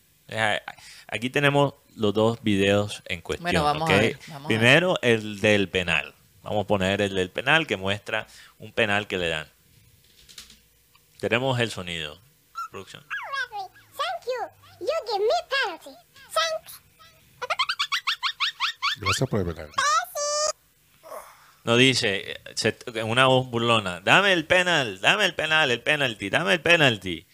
Aquí tenemos los dos videos en cuestión. Bueno, vamos a ver, vamos a Primero, el del penal. Vamos a poner el del penal que muestra un penal que le dan. Tenemos el sonido. Producción. Gracias por el penal. No dice, se- en una voz burlona, dame el penal, dame el penal, el penalti, dame el penalti.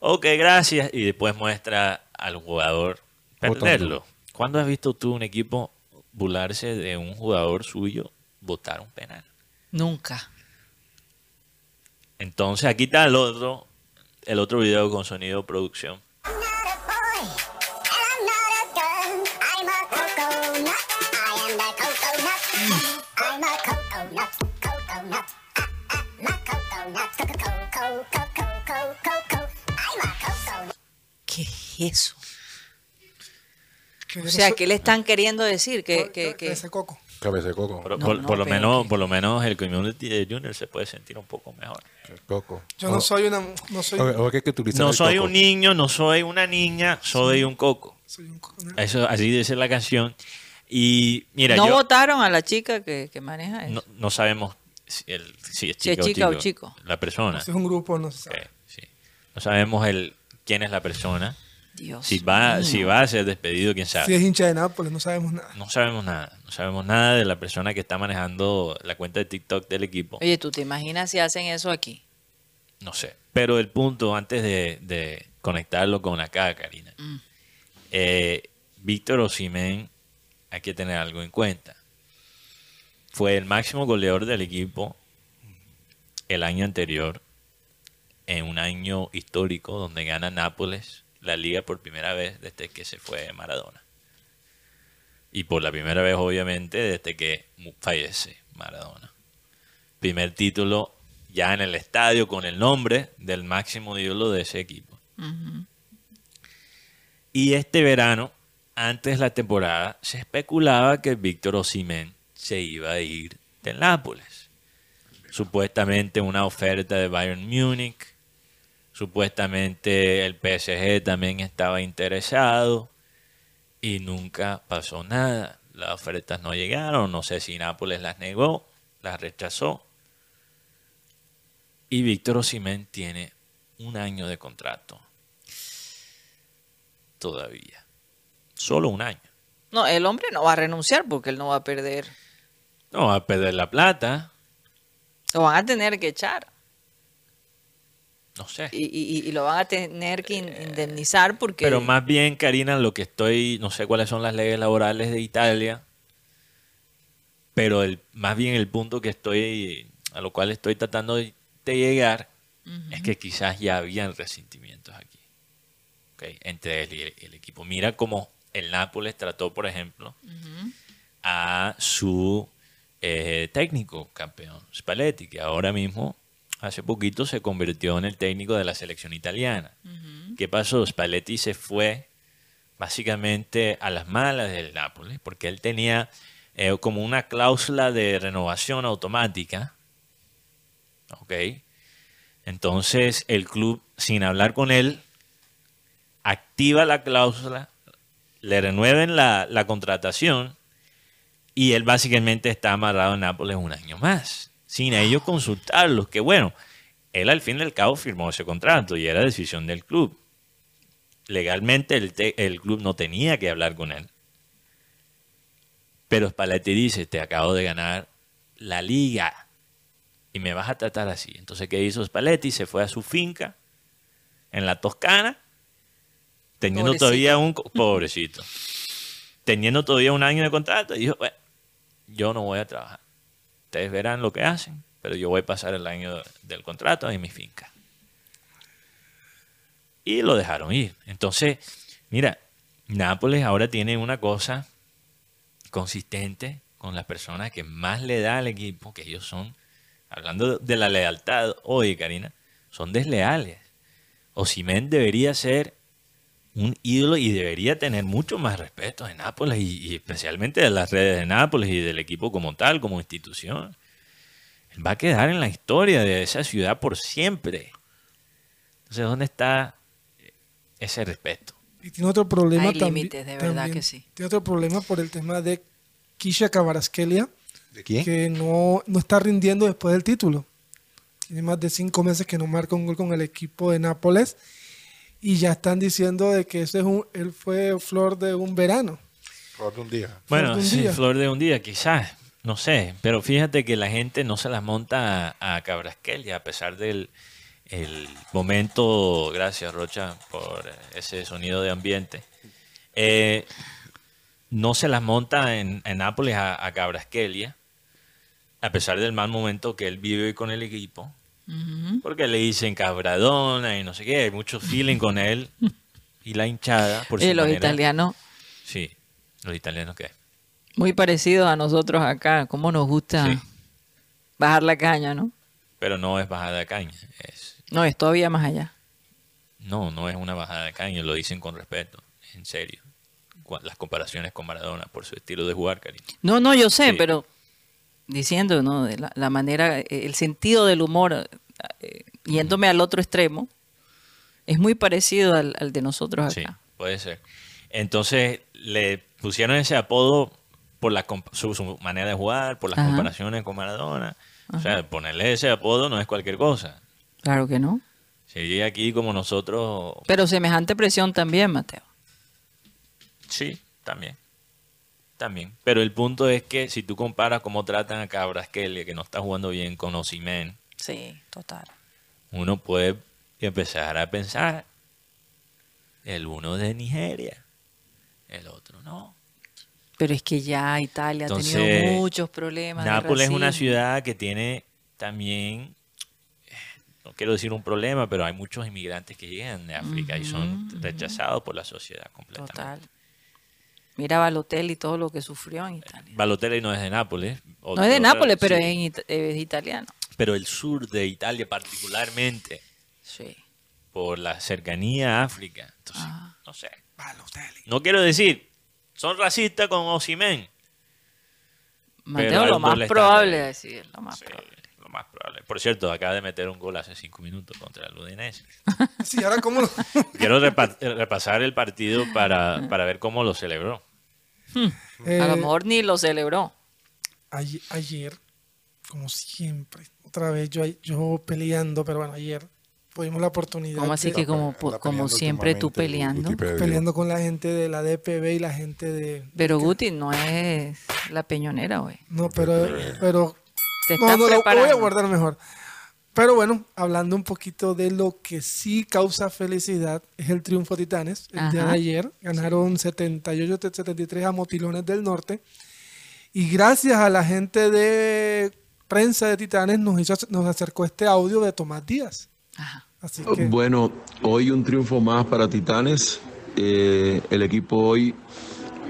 Ok, gracias. Y después muestra al jugador perderlo. ¿Cuándo has visto tú un equipo burlarse de un jugador suyo botar un penal? Nunca. Entonces aquí está el otro, el otro video con sonido producción. ¿Qué es eso? O sea, eso- ¿qué le están queriendo decir? Que, que, que- ese coco. Cabeza de coco. Por, No, por- no, por lo pero menos, que- por lo menos el community de Junior se puede sentir un poco mejor. Coco. Yo no soy una. No soy, o- o que No soy coco. un niño, no soy una niña, soy un coco. soy un coco. Eso así dice la canción. Y mira, no yo votaron a la chica que, que maneja eso. no, no sabemos el, si es Si es chica, chica o, o chico. La persona. Si es un grupo, no se sabe. sí. No sabemos el quién es la persona. Dios Si va, mío. si va a ser despedido, quién sabe. Si es hincha de Nápoles, no sabemos nada. No sabemos nada. No sabemos nada de la persona que está manejando la cuenta de TikTok del equipo. Oye, ¿tú te imaginas si hacen eso aquí? No sé. Pero el punto, antes de, de conectarlo con acá, Karina, Mm. eh, Víctor Osimén, hay que tener algo en cuenta. Fue el máximo goleador del equipo el año anterior, en un año histórico donde gana Nápoles la liga por primera vez desde que se fue Maradona. Y por la primera vez, obviamente, desde que fallece Maradona. Primer título ya en el estadio con el nombre del máximo ídolo de ese equipo. Y este verano, antes de la temporada, se especulaba que Víctor Osimhen se iba a ir del Nápoles. Supuestamente una oferta de Bayern Múnich. Supuestamente el PSG también estaba interesado. Y nunca pasó nada. Las ofertas no llegaron. No sé si Nápoles las negó, las rechazó. Y Víctor Osimhen tiene un año de contrato. Todavía. Solo un año. No, el hombre no va a renunciar porque él no va a perder. No va a perder la plata. Lo van a tener que echar. No sé. Y, y- y lo van a tener que in- indemnizar porque... Pero más bien, Karina, lo que estoy, no sé cuáles son las leyes laborales de Italia, pero el, más bien el punto que estoy, a lo cual estoy tratando de, llegar, es que quizás ya habían resentimientos aquí, entre él y el, el equipo. Mira cómo el Nápoles trató, por ejemplo, a su eh, técnico campeón, Spalletti, que ahora mismo, hace poquito, se convirtió en el técnico de la selección italiana. ¿Qué pasó? Spalletti se fue básicamente a las malas del Nápoles, porque él tenía eh, como una cláusula de renovación automática. ¿Ok? Entonces el club, sin hablar con él, activa la cláusula, le renueven la, la contratación y él básicamente está amarrado en Nápoles un año más, sin ellos consultarlos, que bueno, él al fin y al cabo firmó ese contrato y era decisión del club. Legalmente el, el club no tenía que hablar con él. Pero Spalletti dice, te acabo de ganar la liga y me vas a tratar así. Entonces, ¿qué hizo Spalletti? Se fue a su finca en la Toscana, teniendo Pobrecito. todavía un... Pobrecito. Teniendo todavía un año de contrato y dijo, bueno, yo no voy a trabajar. ustedes verán lo que hacen, pero yo voy a pasar el año del contrato en mi finca. Y lo dejaron ir. Entonces, mira, Nápoles ahora tiene una cosa consistente con las personas que más le da al equipo, que ellos son, hablando de la lealtad, oye Karina, son desleales. Osimén debería ser un ídolo y debería tener mucho más respeto de Nápoles y, y especialmente de las redes de Nápoles y del equipo como tal, como institución. Él va a quedar en la historia de esa ciudad por siempre. Entonces, ¿dónde está ese respeto? Y tiene otro problema Hay también. límites, de verdad también. que sí. Tiene otro problema por el tema de Kisha Kavaraskelia, ¿De quién? que no, no está rindiendo después del título. Tiene más de cinco meses que no marca un gol con el equipo de Nápoles. Y ya están diciendo de que ese es un, él fue flor de un verano. Flor de un día. Bueno, de un sí, día. flor de un día, quizás, no sé, pero fíjate que la gente no se las monta a, a Cabrasquelia a pesar del el momento, gracias Rocha por ese sonido de ambiente, eh, no se las monta en, en Nápoles a, a Cabrasquelia, a pesar del mal momento que él vive con el equipo, porque le dicen cabradona y no sé qué, hay mucho feeling con él y la hinchada por Y los manera- italianos, Sí, los italianos qué. muy parecidos a nosotros acá, cómo nos gusta Sí. bajar la caña, ¿no? Pero no es bajada de caña. Es, No, es todavía más allá. no, no es una bajada de caña. Lo dicen con respeto. En serio. Las comparaciones con Maradona por su estilo de jugar, cariño. No, no, yo sé, Sí. pero diciendo, ¿no? De la, la manera, eh, el sentido del humor, eh, yéndome al otro extremo, es muy parecido al, al de nosotros Sí, acá. puede ser. Entonces le pusieron ese apodo por la su, su manera de jugar, por las Ajá. comparaciones con Maradona. O sea, ponerle ese apodo no es cualquier cosa. Claro que no. Sería aquí como nosotros. Pero semejante presión también, Mateo. Sí, también. También. Pero el punto es que si tú comparas cómo tratan a Cabrasquelia, que no está jugando bien, con Osimhen, Sí, total. uno puede empezar a pensar el uno de Nigeria, el otro no. Pero es que ya Italia ha tenido muchos problemas. Nápoles es una ciudad que tiene también, eh, no quiero decir un problema, pero hay muchos inmigrantes que llegan de África y son rechazados por la sociedad completamente. Total. Mira Balotelli y todo lo que sufrió en Italia. Balotelli no es de Nápoles. No es de Nápoles, pero sí, es, italiano. pero el sur de Italia particularmente, Sí. por la cercanía a África. Entonces, Ah. no sé. No quiero decir, son racistas con Osimen. Mateo, lo más probable decir, lo más Sí, probable. lo más probable. Por cierto, acaba de meter un gol hace cinco minutos contra el Udinese. Sí, ahora cómo lo- Quiero repa- repasar el partido para, para ver cómo lo celebró. Eh, A lo mejor ni lo celebró. ayer, ayer, como siempre, otra vez yo, yo peleando, pero bueno, ayer tuvimos la oportunidad ¿Cómo así de- que como, Anda como siempre tú peleando? Peleando con la gente de la DPB y la gente de... Pero Guti no es la peñonera, güey. No, pero... pero Te no, no, lo voy a preparando. guardar mejor. Pero bueno, hablando un poquito de lo que sí causa felicidad, es el triunfo de Titanes. El día de ayer ganaron 78-73 a Motilones del Norte. Y gracias a la gente de prensa de Titanes nos, hizo, nos acercó este audio de Tomás Díaz. Ajá. Así que Bueno, hoy un triunfo más para Titanes. Eh, el equipo hoy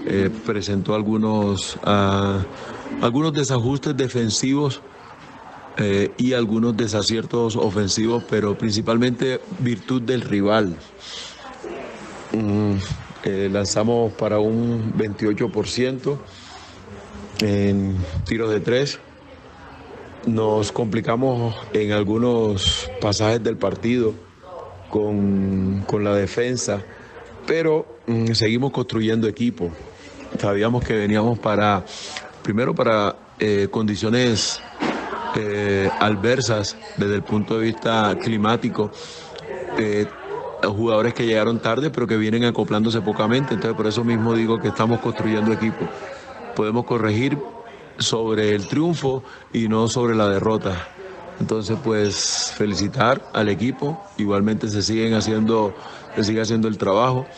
eh, presentó algunos, ah, algunos desajustes defensivos eh, y algunos desaciertos ofensivos, pero principalmente virtud del rival. Mm, eh, lanzamos para un 28% en tiros de tres nos complicamos en algunos pasajes del partido con, con la defensa, pero mm, seguimos construyendo equipo. Sabíamos que veníamos para, primero para eh, condiciones eh, adversas desde el punto de vista climático. eh, jugadores que llegaron tarde pero que vienen acoplándose pocamente, entonces por eso mismo digo que estamos construyendo equipo. Podemos corregir sobre el triunfo y no sobre la derrota. Entonces, pues felicitar al equipo. Igualmente se siguen haciendo, se sigue haciendo el trabajo.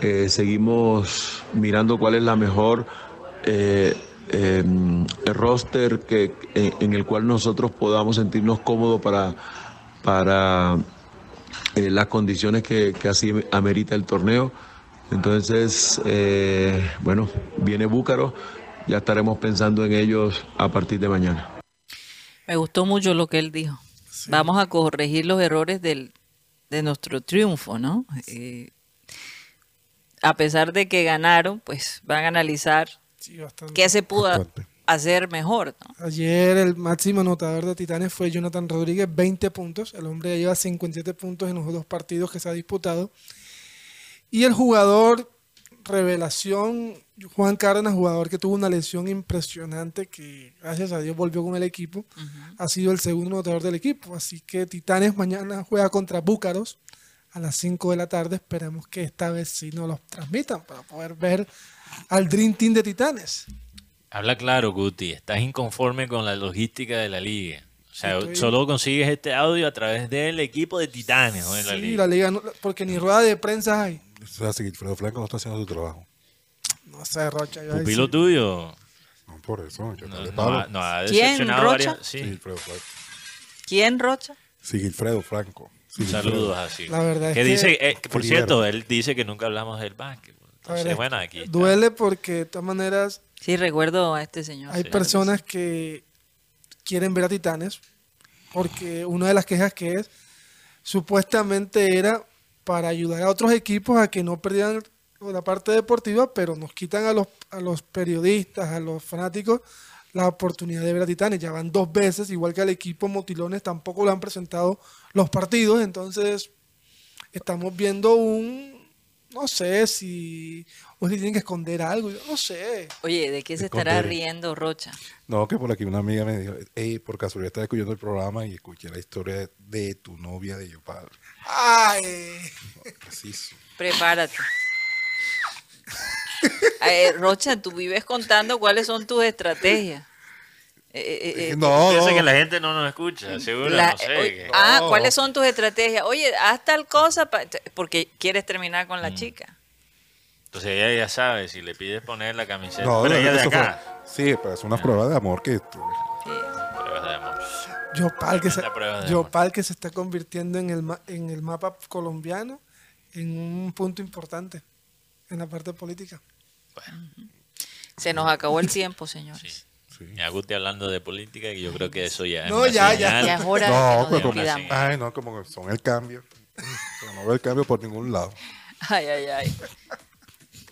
Eh, seguimos mirando cuál es la mejor eh, eh, roster que, en, en el cual nosotros podamos sentirnos cómodos para, para eh, las condiciones que, que así amerita el torneo. Entonces, eh, bueno, viene Búcaro, ya estaremos pensando en ellos a partir de mañana. Me gustó mucho lo que él dijo. Vamos a corregir los errores del, de nuestro triunfo, ¿no? Eh, a pesar de que ganaron, pues van a analizar Sí, bastante. qué se pudo Bastante. hacer mejor, ¿no? Ayer el máximo anotador de Titanes fue Jonathan Rodríguez, 20 puntos. El hombre ya lleva 57 puntos en los dos partidos que se ha disputado. Y el jugador revelación, Juan Cárdenas, jugador que tuvo una lesión impresionante que gracias a Dios volvió con el equipo, ha sido el segundo anotador del equipo. Así que Titanes mañana juega contra Búcaros a las 5 de la tarde. Esperemos que esta vez sí nos los transmitan para poder ver al Dream Team de Titanes. Habla claro, Guti. Estás inconforme con la logística de la liga. O sea, Estoy- solo consigues este audio a través del equipo de Titanes ¿no? en la Sí, liga. la liga, no- porque ni rueda de prensa hay. O sea, Sigifredo Franco no está haciendo su trabajo. No sé, Rocha. yo Pupilo sí. tuyo. No, por eso. Yo No, no, le no ha, ha ¿Quién, decepcionado Rocha? varias- sí. Sigifredo Franco. ¿Quién, Rocha? Sigifredo Franco. Saludos así. La verdad es que que- dice, eh, por cierto, él dice que nunca hablamos del básquetbol. Entonces, bueno, está. Duele porque de todas maneras Sí, recuerdo a este señor. hay Sí. personas que quieren ver a Titanes porque una de las quejas que es supuestamente era para ayudar a otros equipos a que no perdieran la parte deportiva, pero nos quitan a los, a los periodistas, a los fanáticos la oportunidad de ver a Titanes. Ya van dos veces, igual que al equipo Motilones tampoco le han presentado los partidos, entonces estamos viendo un, no sé si, o si tienen que esconder algo, yo no sé. Oye, ¿de qué se Esconder. estará riendo Rocha? No, que por aquí una amiga me dijo, hey, por casualidad estaba escuchando el programa y escuché la historia de tu novia de Yopal. Ay, Preciso. Prepárate. Eh, Rocha, tú vives contando cuáles son tus estrategias. Eh, eh, eh, No, Piensa no. que la gente no nos escucha, seguro, la- no sé. eh, oye, que- ah, No. ¿cuáles son tus estrategias? Oye, haz tal cosa pa- porque quieres terminar Mm. con la chica. Entonces ella ya sabe, si le pides poner la camiseta, No, pero ella de fue- acá. Sí, pero es una prueba de amor que. Sí. Pruebas de amor. Yopal que, se, Yopal que se está convirtiendo en el, ma- en el mapa colombiano en un punto importante en la parte política. Se nos acabó el tiempo, señores. Y Aguti hablando de política, y yo creo que eso ya es No, una ya, ya. Ya es hora de No, que pues como, ay, no, como que son el cambio. Pero no veo el cambio por ningún lado. Ay, ay, ay.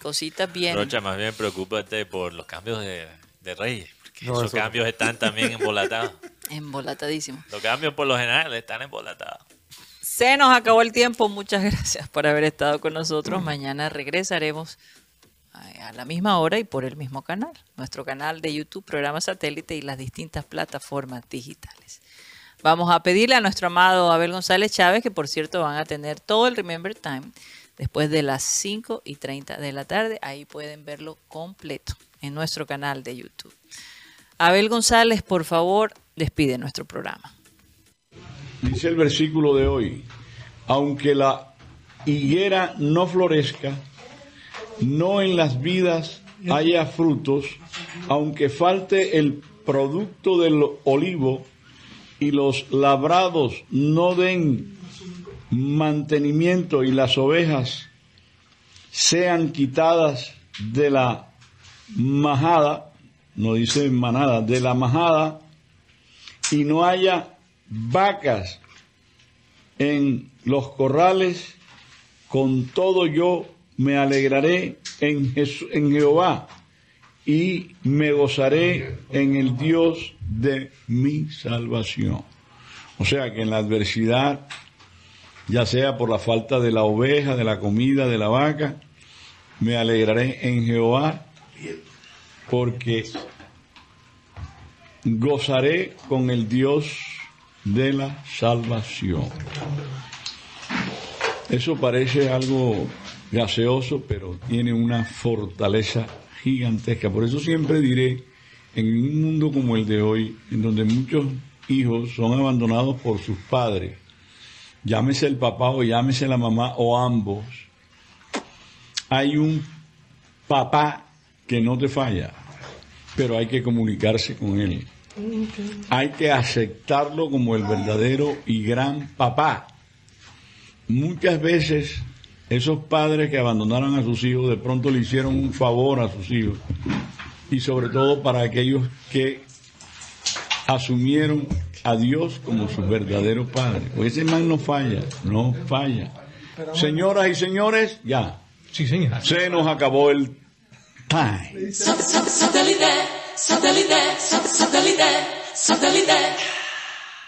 Cositas bien. Rocha, más bien preocúpate por los cambios de, de Reyes, porque No, esos eso no. cambios están también embolatados. Embolatadísimo. Los cambios por lo general están embolatados. Se nos acabó el tiempo. Muchas gracias por haber estado con nosotros. Mañana regresaremos a a la misma hora y por el mismo canal. Nuestro canal de YouTube, programa satélite y las distintas plataformas digitales. Vamos a pedirle a nuestro amado Abel González Chávez, que por cierto van a tener todo el Remember Time después de las 5 y 30 de la tarde. Ahí pueden verlo completo en nuestro canal de YouTube. Abel González, por favor, despide nuestro programa. Dice el versículo de hoy, aunque la higuera no florezca, no en las vidas haya frutos, aunque falte el producto del olivo y los labrados no den mantenimiento y las ovejas sean quitadas de la majada, no dice manada, de la majada, y no haya vacas en los corrales, con todo yo me alegraré en, Jes- en Jehová y me gozaré en el Dios de mi salvación. O sea que en la adversidad, ya sea por la falta de la oveja, de la comida, de la vaca, me alegraré en Jehová porque gozaré con el Dios de la salvación. Eso parece algo gaseoso, pero tiene una fortaleza gigantesca. Por eso siempre diré, en un mundo como el de hoy, en donde muchos hijos son abandonados por sus padres, llámese el papá o llámese la mamá o ambos, hay un papá que no te falla. pero hay que comunicarse con él. Hay que aceptarlo como el verdadero y gran papá. Muchas veces esos padres que abandonaron a sus hijos de pronto le hicieron un favor a sus hijos. Y sobre todo para aquellos que asumieron a Dios como su verdadero padre. Pues ese man no falla, no falla. Señoras y señores, ya. Sí, señor. Se nos acabó el time.